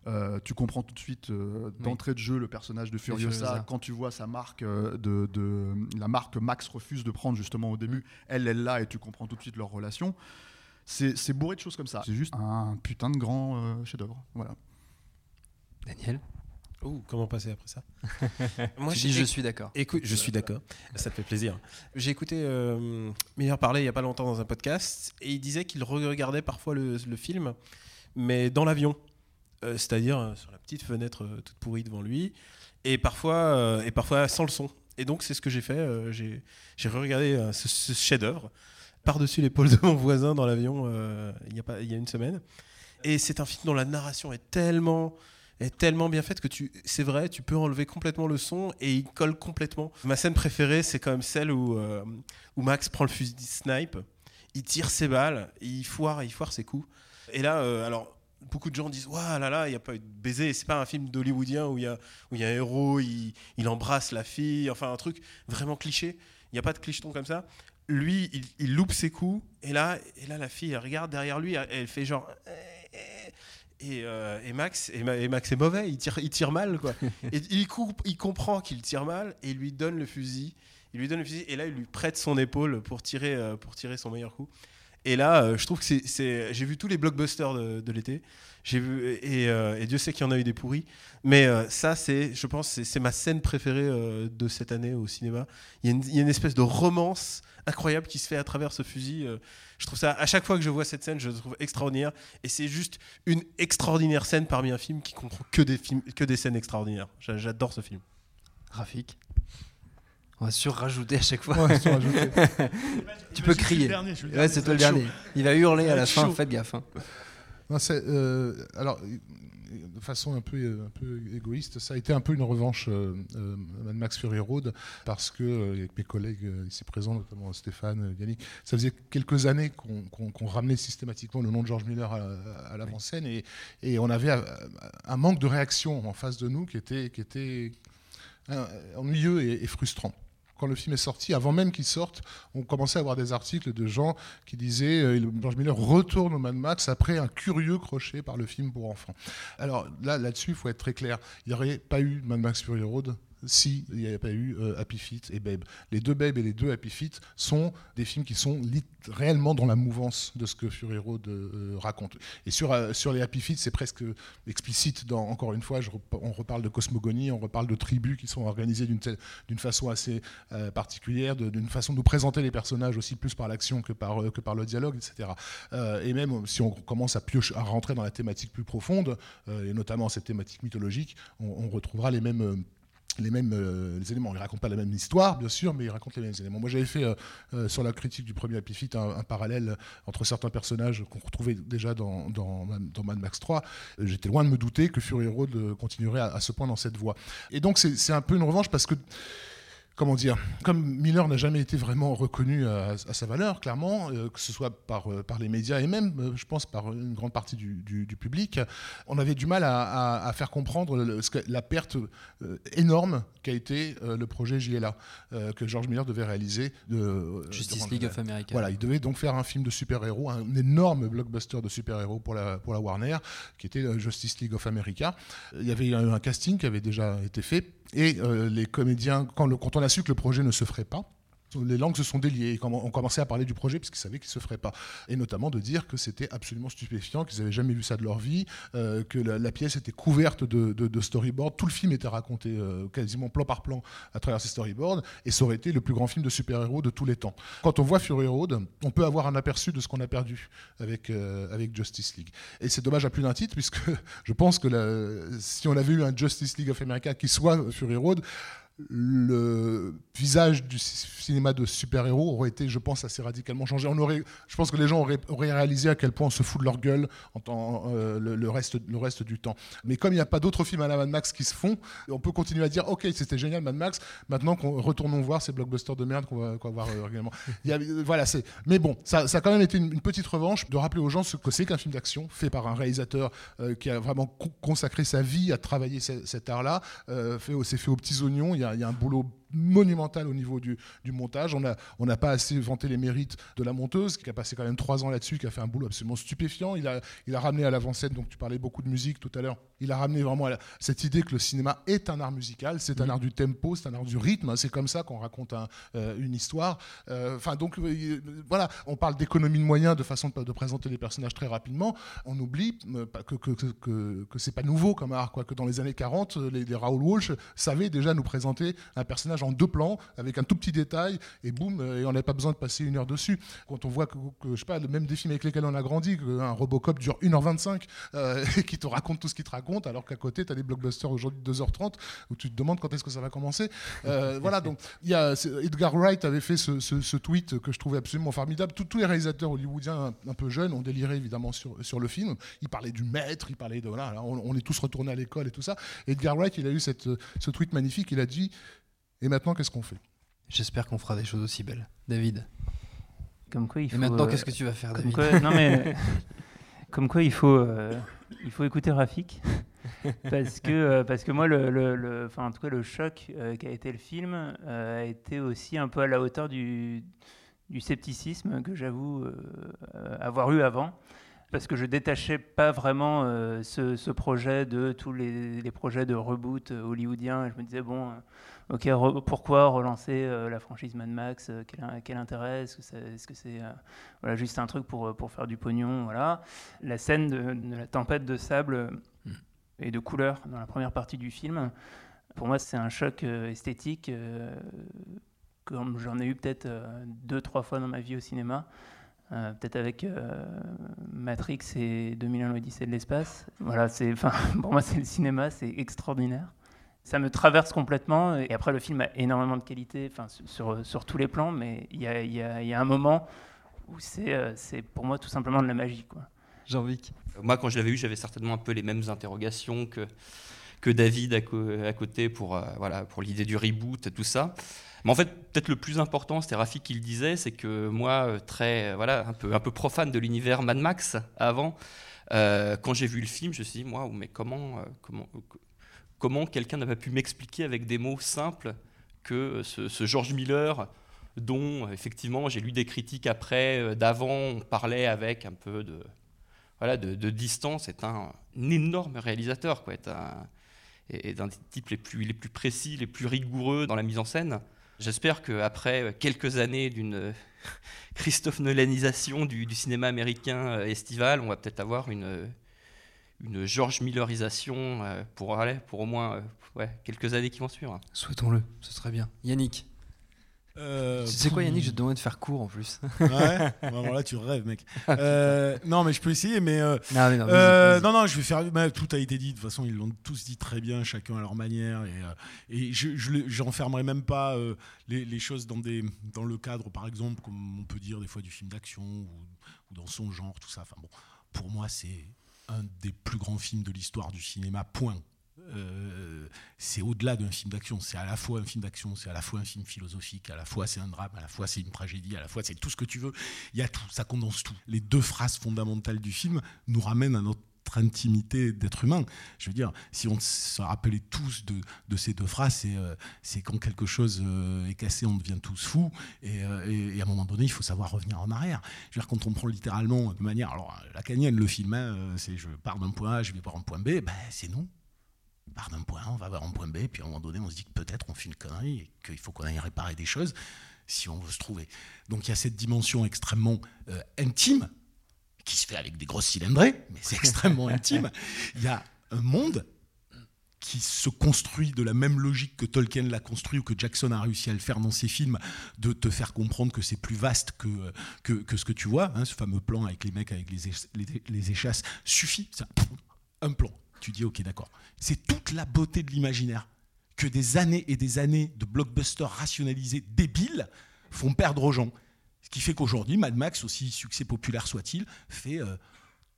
Euh, tu comprends tout de suite euh, d'entrée de jeu le personnage de Furiosa. Furiosa. Quand tu vois sa marque de, de- la marque que Max refuse de prendre justement au début, elle elle l'a et tu comprends tout de suite leur relation. C'est bourré de choses comme ça. C'est juste un putain de grand euh, chef-d'œuvre. Voilà. Daniel Ouh, comment passer après ça [laughs] Tu j'ai- dis je suis d'accord. Écoute, je suis d'accord. Ça te fait plaisir. J'ai écouté euh, Meilleur parler il y a pas longtemps dans un podcast et il disait qu'il regardait parfois le, le film, mais dans l'avion, Euh, c'est-à-dire euh, sur la petite fenêtre euh, toute pourrie devant lui, et parfois euh, et parfois sans le son. Et donc c'est ce que j'ai fait. euh, j'ai regardé euh, ce, ce chef-d'œuvre par-dessus l'épaule de mon voisin dans l'avion euh, il y a y a une semaine. Et c'est un film dont la narration est tellement est tellement bien faite que tu c'est vrai tu peux enlever complètement le son et il colle complètement. Ma scène préférée c'est quand même celle où euh, où Max prend le fusil snipe il tire ses balles il foire il foire ses coups. Et là euh, alors beaucoup de gens disent waouh là là il n'y a pas eu de baiser. C'est pas un film d'hollywoodien où il y a y a un héros il, il embrasse la fille enfin un truc vraiment cliché. Il n'y a pas de clicheton comme ça lui il, il loupe ses coups et là et là la fille elle regarde derrière lui elle, elle fait genre et, euh, et Max et, Ma- et Max est mauvais, il tire, il tire mal quoi. [laughs] et il, coupe, il comprend qu'il tire mal et il lui donne le fusil. Il lui donne le fusil et là il lui prête son épaule pour tirer, euh, pour tirer son meilleur coup. Et là, euh, je trouve que c'est- j'ai vu tous les blockbusters de, de l'été. J'ai vu et, euh, et Dieu sait qu'il y en a eu des pourris. Mais euh, ça, c'est, je pense, c'est, c'est ma scène préférée euh, de cette année au cinéma. Il y, a une, il y a une espèce de romance incroyable qui se fait à travers ce fusil. euh, je trouve ça, à chaque fois que je vois cette scène, je le trouve extraordinaire. Et c'est juste une extraordinaire scène parmi un film qui comprend que des, films, que des scènes extraordinaires. J'a- J'adore ce film. Rafik On va surrajouter à chaque fois. Ouais, surrajouter. [laughs] tu peux crier. dernier, ouais, c'est toi le dernier. Il va hurler à la fin, chaud. faites gaffe. hein. Non, euh, alors, de façon un peu, un peu égoïste, ça a été un peu une revanche euh, euh, Mad Max Fury Road parce que euh, avec mes collègues euh, ici présents, notamment Stéphane, euh, Yannick, ça faisait quelques années qu'on ramenait systématiquement le nom de George Miller à, à l'avant-scène et, et on avait euh, un manque de réaction en face de nous qui était, qui était euh, ennuyeux et, et frustrant. Quand le film est sorti, avant même qu'il sorte, on commençait à avoir des articles de gens qui disaient euh, George Miller retourne au Mad Max après un curieux crochet par le film pour enfants. Alors là, là-dessus, il faut être très clair. Il n'y aurait pas eu Mad Max Fury Road si il n'y avait pas eu euh, Happy et Babe. Les deux Babe et les deux Happy sont des films qui sont réellement dans la mouvance de ce que Fury Road euh, raconte. Et sur, euh, sur les Happy c'est presque explicite. Dans, encore une fois, on reparle de cosmogonie, on reparle de tribus qui sont organisées d'une façon assez euh, particulière, d'une façon de nous présenter les personnages aussi plus par l'action que par, que par le dialogue, etc. Et même si on commence à, piocher, à rentrer dans la thématique plus profonde, et notamment cette thématique mythologique, on retrouvera les mêmes... les mêmes euh, les éléments. Ils racontent pas la même histoire, bien sûr, mais ils racontent les mêmes éléments. Moi, j'avais fait euh, euh, sur la critique du premier Happy Feet un, parallèle entre certains personnages qu'on retrouvait déjà dans, dans, dans Mad Max 3. Euh, J'étais loin de me douter que Fury Road euh, continuerait à, à ce point dans cette voie. Et donc, c'est un peu une revanche parce que comment dire, comme Miller n'a jamais été vraiment reconnu à, à sa valeur, clairement, euh, que ce soit par, euh, par les médias et même, euh, je pense, par une grande partie du, du- du public, on avait du mal à, à- à faire comprendre le- la perte énorme qu'a été le projet JLA, que George Miller devait réaliser. De, Justice League le- of America. Voilà, il devait donc faire un film de super-héros, un énorme blockbuster de super-héros pour la, pour la Warner, qui était Justice League of America. Il y avait un casting qui avait déjà été fait, et euh, les comédiens, quand, le- quand on a su que le projet ne se ferait pas, les langues se sont déliées on commençait à parler du projet parce qu'ils savaient qu'il ne se ferait pas. Et notamment de dire que c'était absolument stupéfiant, qu'ils n'avaient jamais vu ça de leur vie, euh, que la, pièce était couverte de, storyboards. Tout le film était raconté euh, quasiment plan par plan à travers ces storyboards et ça aurait été le plus grand film de super-héros de tous les temps. Quand on voit Fury Road, on peut avoir un aperçu de ce qu'on a perdu avec, euh, Justice League. Et c'est dommage à plus d'un titre puisque [laughs] je pense que si on avait eu un Justice League of America qui soit Fury Road, le visage du cinéma de super-héros aurait été, je pense, assez radicalement changé. On aurait, je pense que les gens auraient, réalisé à quel point on se fout de leur gueule en temps- euh, le, reste, le reste du temps. Mais comme il n'y a pas d'autres films à la Mad Max qui se font, on peut continuer à dire Ok, c'était génial Mad Max, maintenant qu'on retournons voir ces blockbusters de merde qu'on va, voir euh, régulièrement. Euh, voilà. Mais bon, ça, a quand même été une, petite revanche de rappeler aux gens ce que c'est qu'un film d'action fait par un réalisateur euh, qui a vraiment co- consacré sa vie à travailler ce- cet art-là. C'est fait aux petits oignons. Il y a, y a un boulot monumental au niveau du, du montage. On n'a on n'a pas assez vanté les mérites de la monteuse, qui a passé quand même trois ans là-dessus, qui a fait un boulot absolument stupéfiant. Il a, il a ramené à l'avant-scène, donc tu parlais beaucoup de musique tout à l'heure, il a ramené vraiment à la- cette idée que le cinéma est un art musical, c'est un art du tempo, c'est un art du rythme, hein, c'est comme ça qu'on raconte un, euh, une histoire. Euh, Enfin, donc euh, voilà, on parle d'économie de moyens, de façon de, de présenter les personnages très rapidement. On oublie que, que, que, que, que c'est pas nouveau comme art, quoi, que dans les années 40, euh, les, les Raoul Walsh savaient déjà nous présenter un personnage en deux plans, avec un tout petit détail, et boum, euh, et on n'avait pas besoin de passer une heure dessus. Quand on voit que, que, je sais pas, le même des films avec lesquels on a grandi, qu'un Robocop dure 1h25, euh, [laughs] et qui te raconte tout ce qu'il te raconte, alors qu'à côté, tu as des blockbusters aujourd'hui de 2h30, où tu te demandes quand est-ce que ça va commencer. Euh, [laughs] voilà, donc il y a, Edgar Wright avait fait ce, ce- ce tweet que je trouvais absolument formidable. Tous- tous les réalisateurs hollywoodiens un, un peu jeunes ont déliré évidemment sur, sur le film. Il parlait du maître, il parlait de. Voilà, on, on est tous retournés à l'école et tout ça. Edgar Wright, il a eu cette, ce tweet magnifique, il a dit Et maintenant, qu'est-ce qu'on fait? J'espère qu'on fera des choses aussi belles. David Comme quoi, il Et faut. maintenant, euh, qu'est-ce que tu vas faire, comme David? quoi- Non mais. [laughs] comme quoi, il faut, euh, il faut écouter Rafik. [laughs] parce que, euh, parce que moi, le, le- le- enfin, en tout cas, le choc euh, qu'a été le film euh, a été aussi un peu à la hauteur du, du scepticisme que j'avoue avoir eu avant. Parce que je détachais pas vraiment euh, ce, ce projet de tous les, les projets de reboot euh, hollywoodien. Et je me disais, bon, euh, ok, re- pourquoi relancer euh, la franchise Mad Max quel, quel intérêt? Est-ce que c'est -ce voilà, juste un truc pour, pour faire du pognon voilà. La scène de, de la tempête de sable euh, et de couleurs dans la première partie du film, pour moi, c'est un choc esthétique comme j'en ai eu peut-être deux, trois fois dans ma vie au cinéma. Euh, peut-être avec euh, Matrix et 2001 l'Odyssée de l'espace. Voilà, c'est, [laughs] pour moi, c'est le cinéma, c'est extraordinaire. Ça me traverse complètement. Et après, le film a énormément de qualité, enfin, sur, sur, sur tous les plans, mais il y a, il y a- y a un moment où c'est, euh, c'est pour moi tout simplement de la magie, quoi. Jean-Vic Moi, quand je l'avais eu, j'avais certainement un peu les mêmes interrogations que, que David à, co- à côté pour, euh, voilà, pour l'idée du reboot et tout ça. Mais en fait, peut-être le plus important, c'était Rafi qui le disait, c'est que moi, euh, très, euh, voilà, un peu, un peu profane de l'univers Mad Max avant, euh, quand j'ai vu le film, je me suis dit, mais comment, comment, comment quelqu'un n'a pas pu m'expliquer avec des mots simples que ce, George Miller, dont effectivement j'ai lu des critiques après, d'avant, on parlait avec un peu de, voilà, de, distance, est un, un énorme réalisateur, quoi, est un, est d'un des types les plus, les plus précis, les plus rigoureux dans la mise en scène. J'espère qu'après quelques années d'une euh, [laughs] Christophe Nolanisation du, cinéma américain euh, estival, on va peut-être avoir une, euh, une George Millerisation euh, pour, pour au moins euh, quelques années qui vont suivre. Souhaitons-le, ce serait bien. Yannick Euh, Tu sais quoi. Yannick, je te demande de faire court en plus. Ouais, vraiment là tu rêves, mec. [laughs] Euh, non, mais je peux essayer, mais. euh, Non, mais non, vas-y, euh, non, non, je vais faire. bah, tout a été dit, de toute façon, ils l'ont tous dit très bien, chacun à leur manière. Et, euh, et je j'enfermerai même pas euh, les, les choses dans, des, dans le cadre, par exemple, comme on peut dire des fois du film d'action ou, ou dans son genre, tout ça. Enfin bon, pour moi, c'est un des plus grands films de l'histoire du cinéma, point. Euh, c'est au-delà d'un film d'action. C'est à la fois un film d'action, c'est à la fois un film philosophique, à la fois c'est un drame, à la fois c'est une tragédie, à la fois c'est tout ce que tu veux. Il y a tout, ça condense tout. Les deux phrases fondamentales du film nous ramènent à notre intimité d'être humain. Je veux dire, si on se rappelait tous de, ces deux phrases, c'est euh, quand quelque chose euh, est cassé, on devient tous fous, et, à un moment donné, il faut savoir revenir en arrière. Je veux dire, quand on prend littéralement de manière, alors la canienne, le film, hein, c'est je pars d'un point A, je vais voir un point B, ben, c'est non. On part d'un point A, on va vers un point B, puis à un moment donné, on se dit que peut-être on fait une connerie et qu'il faut qu'on aille réparer des choses si on veut se trouver. Donc il y a cette dimension extrêmement euh, intime qui se fait avec des grosses cylindrées, mais c'est extrêmement [laughs] intime. Il y a un monde qui se construit de la même logique que Tolkien l'a construit ou que Jackson a réussi à le faire dans ses films, de te faire comprendre que c'est plus vaste que, que, que ce que tu vois. hein, ce fameux plan avec les mecs avec les, les- les échasses suffit. Ça, un plan. Tu dis, ok, d'accord. C'est toute la beauté de l'imaginaire que des années et des années de blockbusters rationalisés débiles font perdre aux gens. Ce qui fait qu'aujourd'hui, Mad Max, aussi succès populaire soit-il, fait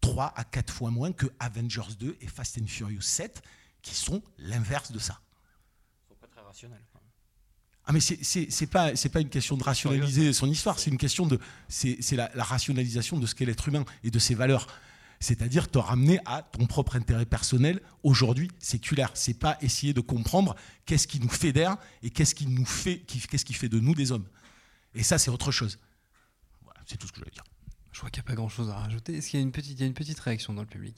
3 à 4 fois moins que Avengers 2 et Fast and Furious 7, qui sont l'inverse de ça. Ils sont pas très rationnels. Ah mais c'est- pas c'est pas une question de rationaliser son histoire, c'est une question de c'est la, la rationalisation de ce qu'est l'être humain et de ses valeurs. C'est-à-dire te ramener à ton propre intérêt personnel aujourd'hui séculaire. C'est pas essayer de comprendre qu'est-ce qui nous fédère et qu'est-ce qui nous fait, qu'est-ce qui fait de nous des hommes. Et ça, c'est autre chose. Voilà, c'est tout ce que je veux dire. Je crois qu'il n'y a pas grand chose à rajouter. Est-ce qu'il y a une petite, y a une petite réaction dans le public?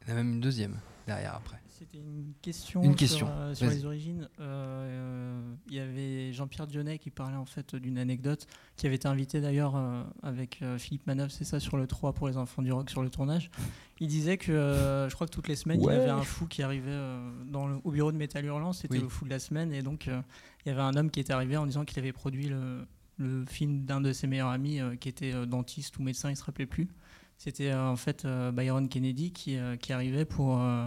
Il y en a même une deuxième derrière après. C'était une question, Une question. sur, euh, sur les origines. Euh, Il y avait Jean-Pierre Dionnet qui parlait en fait d'une anecdote, qui avait été invité d'ailleurs euh, avec euh, Philippe Manœuvre, c'est ça, sur le 3 pour les enfants du rock sur le tournage. Il disait que euh, je crois que toutes les semaines, il y avait un fou qui arrivait euh, dans le- au bureau de Métal Hurlant, c'était Oui. le fou de la semaine, et donc euh, il y avait un homme qui était arrivé en disant qu'il avait produit le, le film d'un de ses meilleurs amis euh, qui était euh, dentiste ou médecin, il se rappelait plus. C'était euh, en fait euh, Byron Kennedy qui, euh, qui arrivait pour, euh,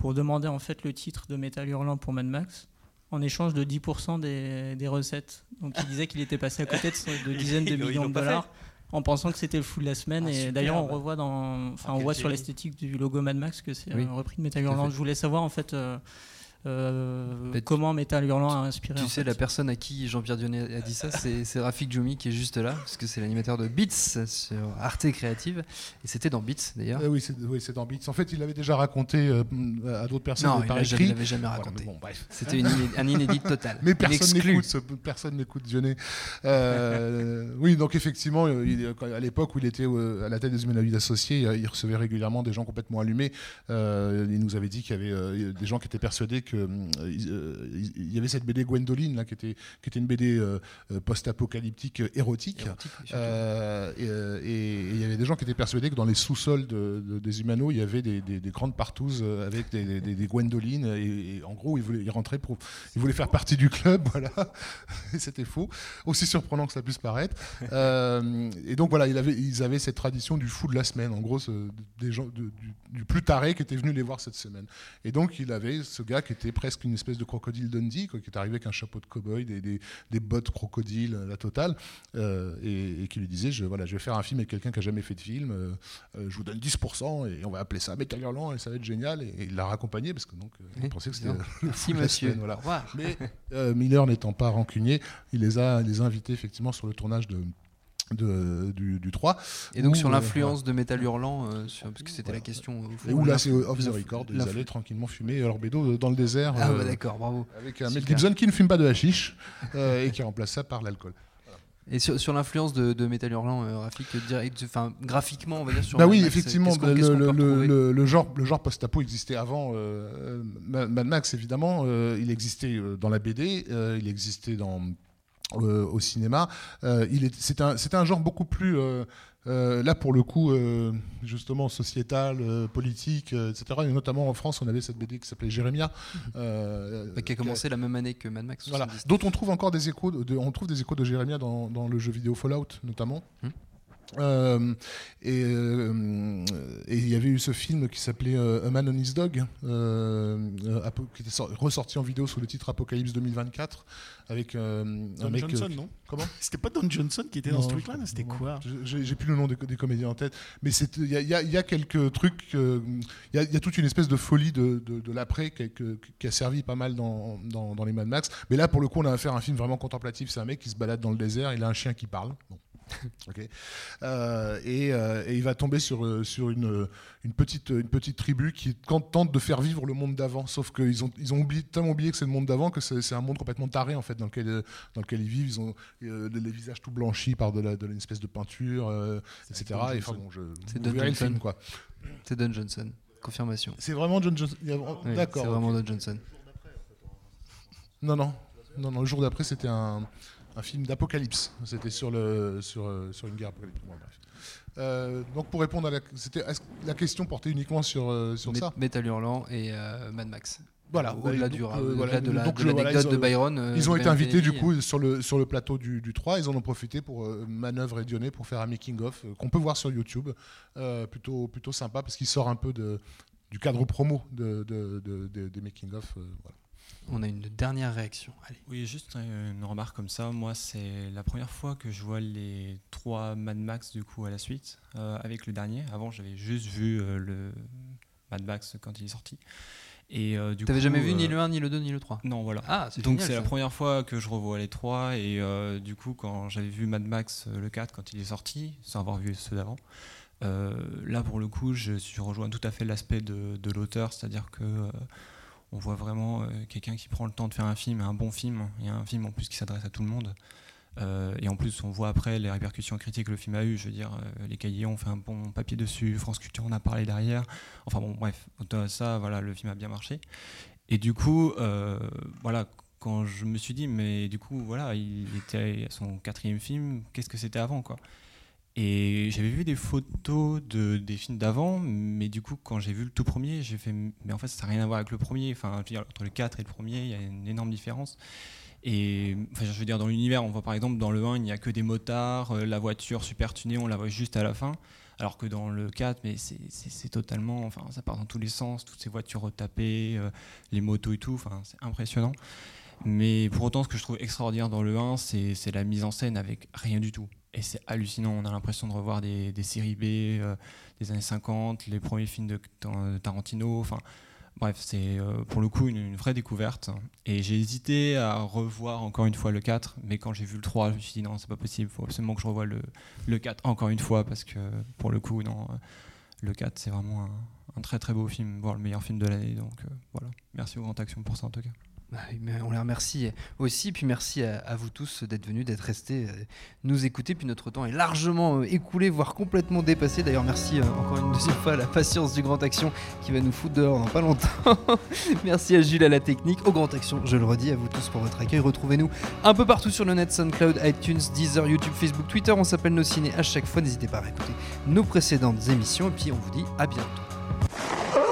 pour demander en fait le titre de Metal Hurlant pour Mad Max en échange de 10% des, des recettes. Donc il disait qu'il était passé à côté de, de dizaines de millions de dollars en pensant que c'était le fou de la semaine. Ah, et d'ailleurs on revoit dans, enfin on voit sur l'esthétique du logo Mad Max que c'est Oui. repris de Metal Hurlant. Je voulais savoir en fait euh, euh, tu- comment Metal Hurlant a inspiré. Tu sais, fait. la personne à qui Jean-Pierre Dionnet a dit ça, c'est Rafik Djoumi qui est juste là, parce que c'est l'animateur de Beats sur Arte Créative. Et c'était dans Beats d'ailleurs. Euh, oui, c'est oui, dans Beats. En fait, il l'avait déjà raconté euh, à d'autres personnes Non, il jamais- il l'avait jamais Voilà, raconté. bon, bref. C'était un inédit total. [laughs] Mais personne n'écoute, personne n'écoute Dionnet. Euh, oui, donc effectivement, il- à l'époque où il était euh, à la tête des Humanoïdes Associés, il recevait régulièrement des gens complètement allumés. Euh, il nous avait dit qu'il y avait des gens qui étaient persuadés que euh, il euh, il y avait cette BD Gwendoline là, qui était qui était une BD euh, post-apocalyptique érotique. Et, et- et il y avait des gens qui étaient persuadés que dans les sous-sols de- de- des Humanos, il y avait des, des- des grandes partouzes avec des, des, Gwendolines. Et, et en gros, ils voulaient, ils rentraient pour, ils voulaient faire partie du club, [laughs] voilà. Et c'était faux. Aussi surprenant que ça puisse paraître. Euh, et donc voilà, il avait, ils avaient cette tradition du fou de la semaine. En gros, ce- des gens, de- du, du plus taré qui était venu les voir cette semaine. Et donc il avait ce gars qui était presque une espèce de crocodile Dundee, quoi, qui est arrivé avec un chapeau de cow-boy, des, des, des bottes crocodile, la totale, euh, et, et qui lui disait, je, voilà, je vais faire un film avec quelqu'un qui a jamais fait de film. euh, euh, je vous donne 10% et on va appeler ça Metal Hurlant et ça va être génial. Et, et il l'a raccompagné parce que donc il pensait que c'était Merci, monsieur. semaine, voilà. Mais Miller n'étant pas rancunier, il les a, les a invités effectivement sur le tournage de, de- du, du 3. Et donc où, sur euh, l'influence de Metal Hurlant, euh, sur- parce que c'était la question. au fond, et où là, c'est off the record, ils allaient tranquillement fumer leur bédo dans le désert. Ah euh, bah d'accord, bravo. Avec un Mel. Gibson qui ne fume pas de hashish euh, et qui remplace ça par l'alcool. Et sur, sur l'influence de, de Metal Hurlant, euh, Rafik, direct, enfin graphiquement, on va dire sur. Bah Mad oui, Max, effectivement, le, le- genre, le genre post-apo existait avant euh, Ma- Mad Max, évidemment. euh, il existait euh, dans la BD, euh, il existait dans, euh, au cinéma. Euh, c'est un, c'est un genre beaucoup plus. euh, euh, là, pour le coup, justement, sociétal, politique, etc. Et notamment en France, on avait cette BD qui s'appelait Jérémia. Bah, qui a commencé la même année que Mad Max. Voilà. 70. Dont on trouve encore des échos, de, on trouve des échos de Jérémia dans, dans le jeu vidéo Fallout notamment. Et euh, et il y avait eu ce film qui s'appelait euh, A Man on His Dog, euh, euh, qui était sor- ressorti en vidéo sous le titre Apocalypse 2024, avec euh, un Don mec. Johnson, euh, non Comment [laughs] C'était pas Don Johnson qui était dans ce truc-là là C'était quoi J'ai plus le nom des, des comédiens en tête, mais il y, a- y y quelques trucs, euh, il y, a- il y a toute une espèce de folie de, de- de l'après qui, a- que- qui a servi pas mal dans, dans- dans les Mad Max. Mais là, pour le coup, on a affaire à un film vraiment contemplatif. C'est un mec qui se balade dans le désert, il a un chien qui parle. Bon. [laughs] Euh, et, euh, et il va tomber sur, euh, sur une, une, petite, une petite tribu qui tente de faire vivre le monde d'avant. Sauf qu'ils ont, ils ont oublié, tellement oublié que c'est le monde d'avant que c'est un monde complètement taré en fait, dans, lequel, dans lequel ils vivent. Ils ont euh, les visages tout blanchis par de, la, de une espèce de peinture, euh, etc. Et, enfin, bon, C'est Don Johnson. film, quoi. C'est Don Johnson. Confirmation. C'est vraiment John Johnson. Oui, D'accord. C'est vraiment ok. Don Johnson. Non, non, non, non. Le jour d'après, c'était un, un film d'apocalypse. C'était sur le sur, euh, sur une guerre apocalyptique. Bon. Euh, donc pour répondre à la, c'était question portait uniquement sur euh, sur ça. Metal Hurlant et euh, Mad Max. Voilà, Au-delà donc, du euh, voilà, de la- donc de voilà, l'anecdote de Byron. Ils ont été invités du coup sur le, sur le plateau du, du 3. Ils en ont profité pour Manœuvre et Dionnet pour faire un making-of qu'on peut voir sur YouTube. Plutôt, plutôt sympa parce qu'il sort un peu de, du cadre promo de, de- de- de- des making-of. voilà. On a une dernière réaction. Allez. Oui, juste une remarque comme ça. Moi, c'est la première fois que je vois les trois Mad Max du coup à la suite euh, avec le dernier. Avant, j'avais juste vu euh, le Mad Max quand il est sorti. Et euh, du T'avais jamais vu ni euh, le 1, ni le 2, ni le 3 Non, voilà. Ah, c'est Donc c'est la première fois que je revois les trois et du coup quand j'avais vu Mad Max le 4 quand il est sorti, sans avoir vu ceux d'avant, là, pour le coup, je suis rejoint tout à fait l'aspect de, de l'auteur, c'est-à-dire que on voit vraiment euh, quelqu'un qui prend le temps de faire un film, un bon film, et un film en plus qui s'adresse à tout le monde. Euh, et en plus, on voit après les répercussions critiques que le film a eu. Je veux dire, euh, les cahiers ont fait un bon papier dessus, France Culture en a parlé derrière. Enfin bon, bref, ça, voilà, le film a bien marché. Et du coup, voilà, quand je me suis dit, mais du coup, voilà, il était à son quatrième film, qu'est-ce que c'était avant, quoi? Et j'avais vu des photos de, des films d'avant, mais du coup, quand j'ai vu le tout premier, j'ai fait, mais en fait, ça n'a rien à voir avec le premier. Enfin, je veux dire, entre le 4 et le premier, il y a une énorme différence. Et enfin, je veux dire, dans l'univers, on voit par exemple dans le 1, il n'y a que des motards, euh, la voiture super tunée, on la voit juste à la fin. Alors que dans le 4, mais c'est- totalement. Enfin, ça part dans tous les sens, toutes ces voitures retapées, euh, les motos et tout, enfin, c'est impressionnant. Mais pour autant, ce que je trouve extraordinaire dans le 1, c'est c'est la mise en scène avec rien du tout. Et c'est hallucinant, on a l'impression de revoir des, séries B euh, des années 50, les premiers films de Tarantino, enfin. Bref, c'est euh, pour le coup une, vraie découverte. Et j'ai hésité à revoir encore une fois le 4, mais quand j'ai vu le 3, je me suis dit non, c'est pas possible, il faut absolument que je revoie le, le 4 encore une fois, parce que pour le coup, non, euh, le 4, c'est vraiment un, très très beau film, voire le meilleur film de l'année. Donc voilà, merci au Grand Action pour ça en tout cas. Bah on les remercie aussi, puis merci à, à vous tous d'être venus, d'être restés, euh, nous écouter. Puis notre temps est largement euh, écoulé, voire complètement dépassé. D'ailleurs, merci euh, encore une deuxième fois à la patience du Grand Action qui va nous foutre dehors dans pas longtemps. [laughs] merci à Jules à la technique, au Grand Action, je le redis, à vous tous pour votre accueil. Retrouvez-nous un peu partout sur le net, SoundCloud, iTunes, Deezer, YouTube, Facebook, Twitter. On s'appelle Nos Ciné à chaque fois. N'hésitez pas à écouter nos précédentes émissions. Et puis on vous dit à bientôt.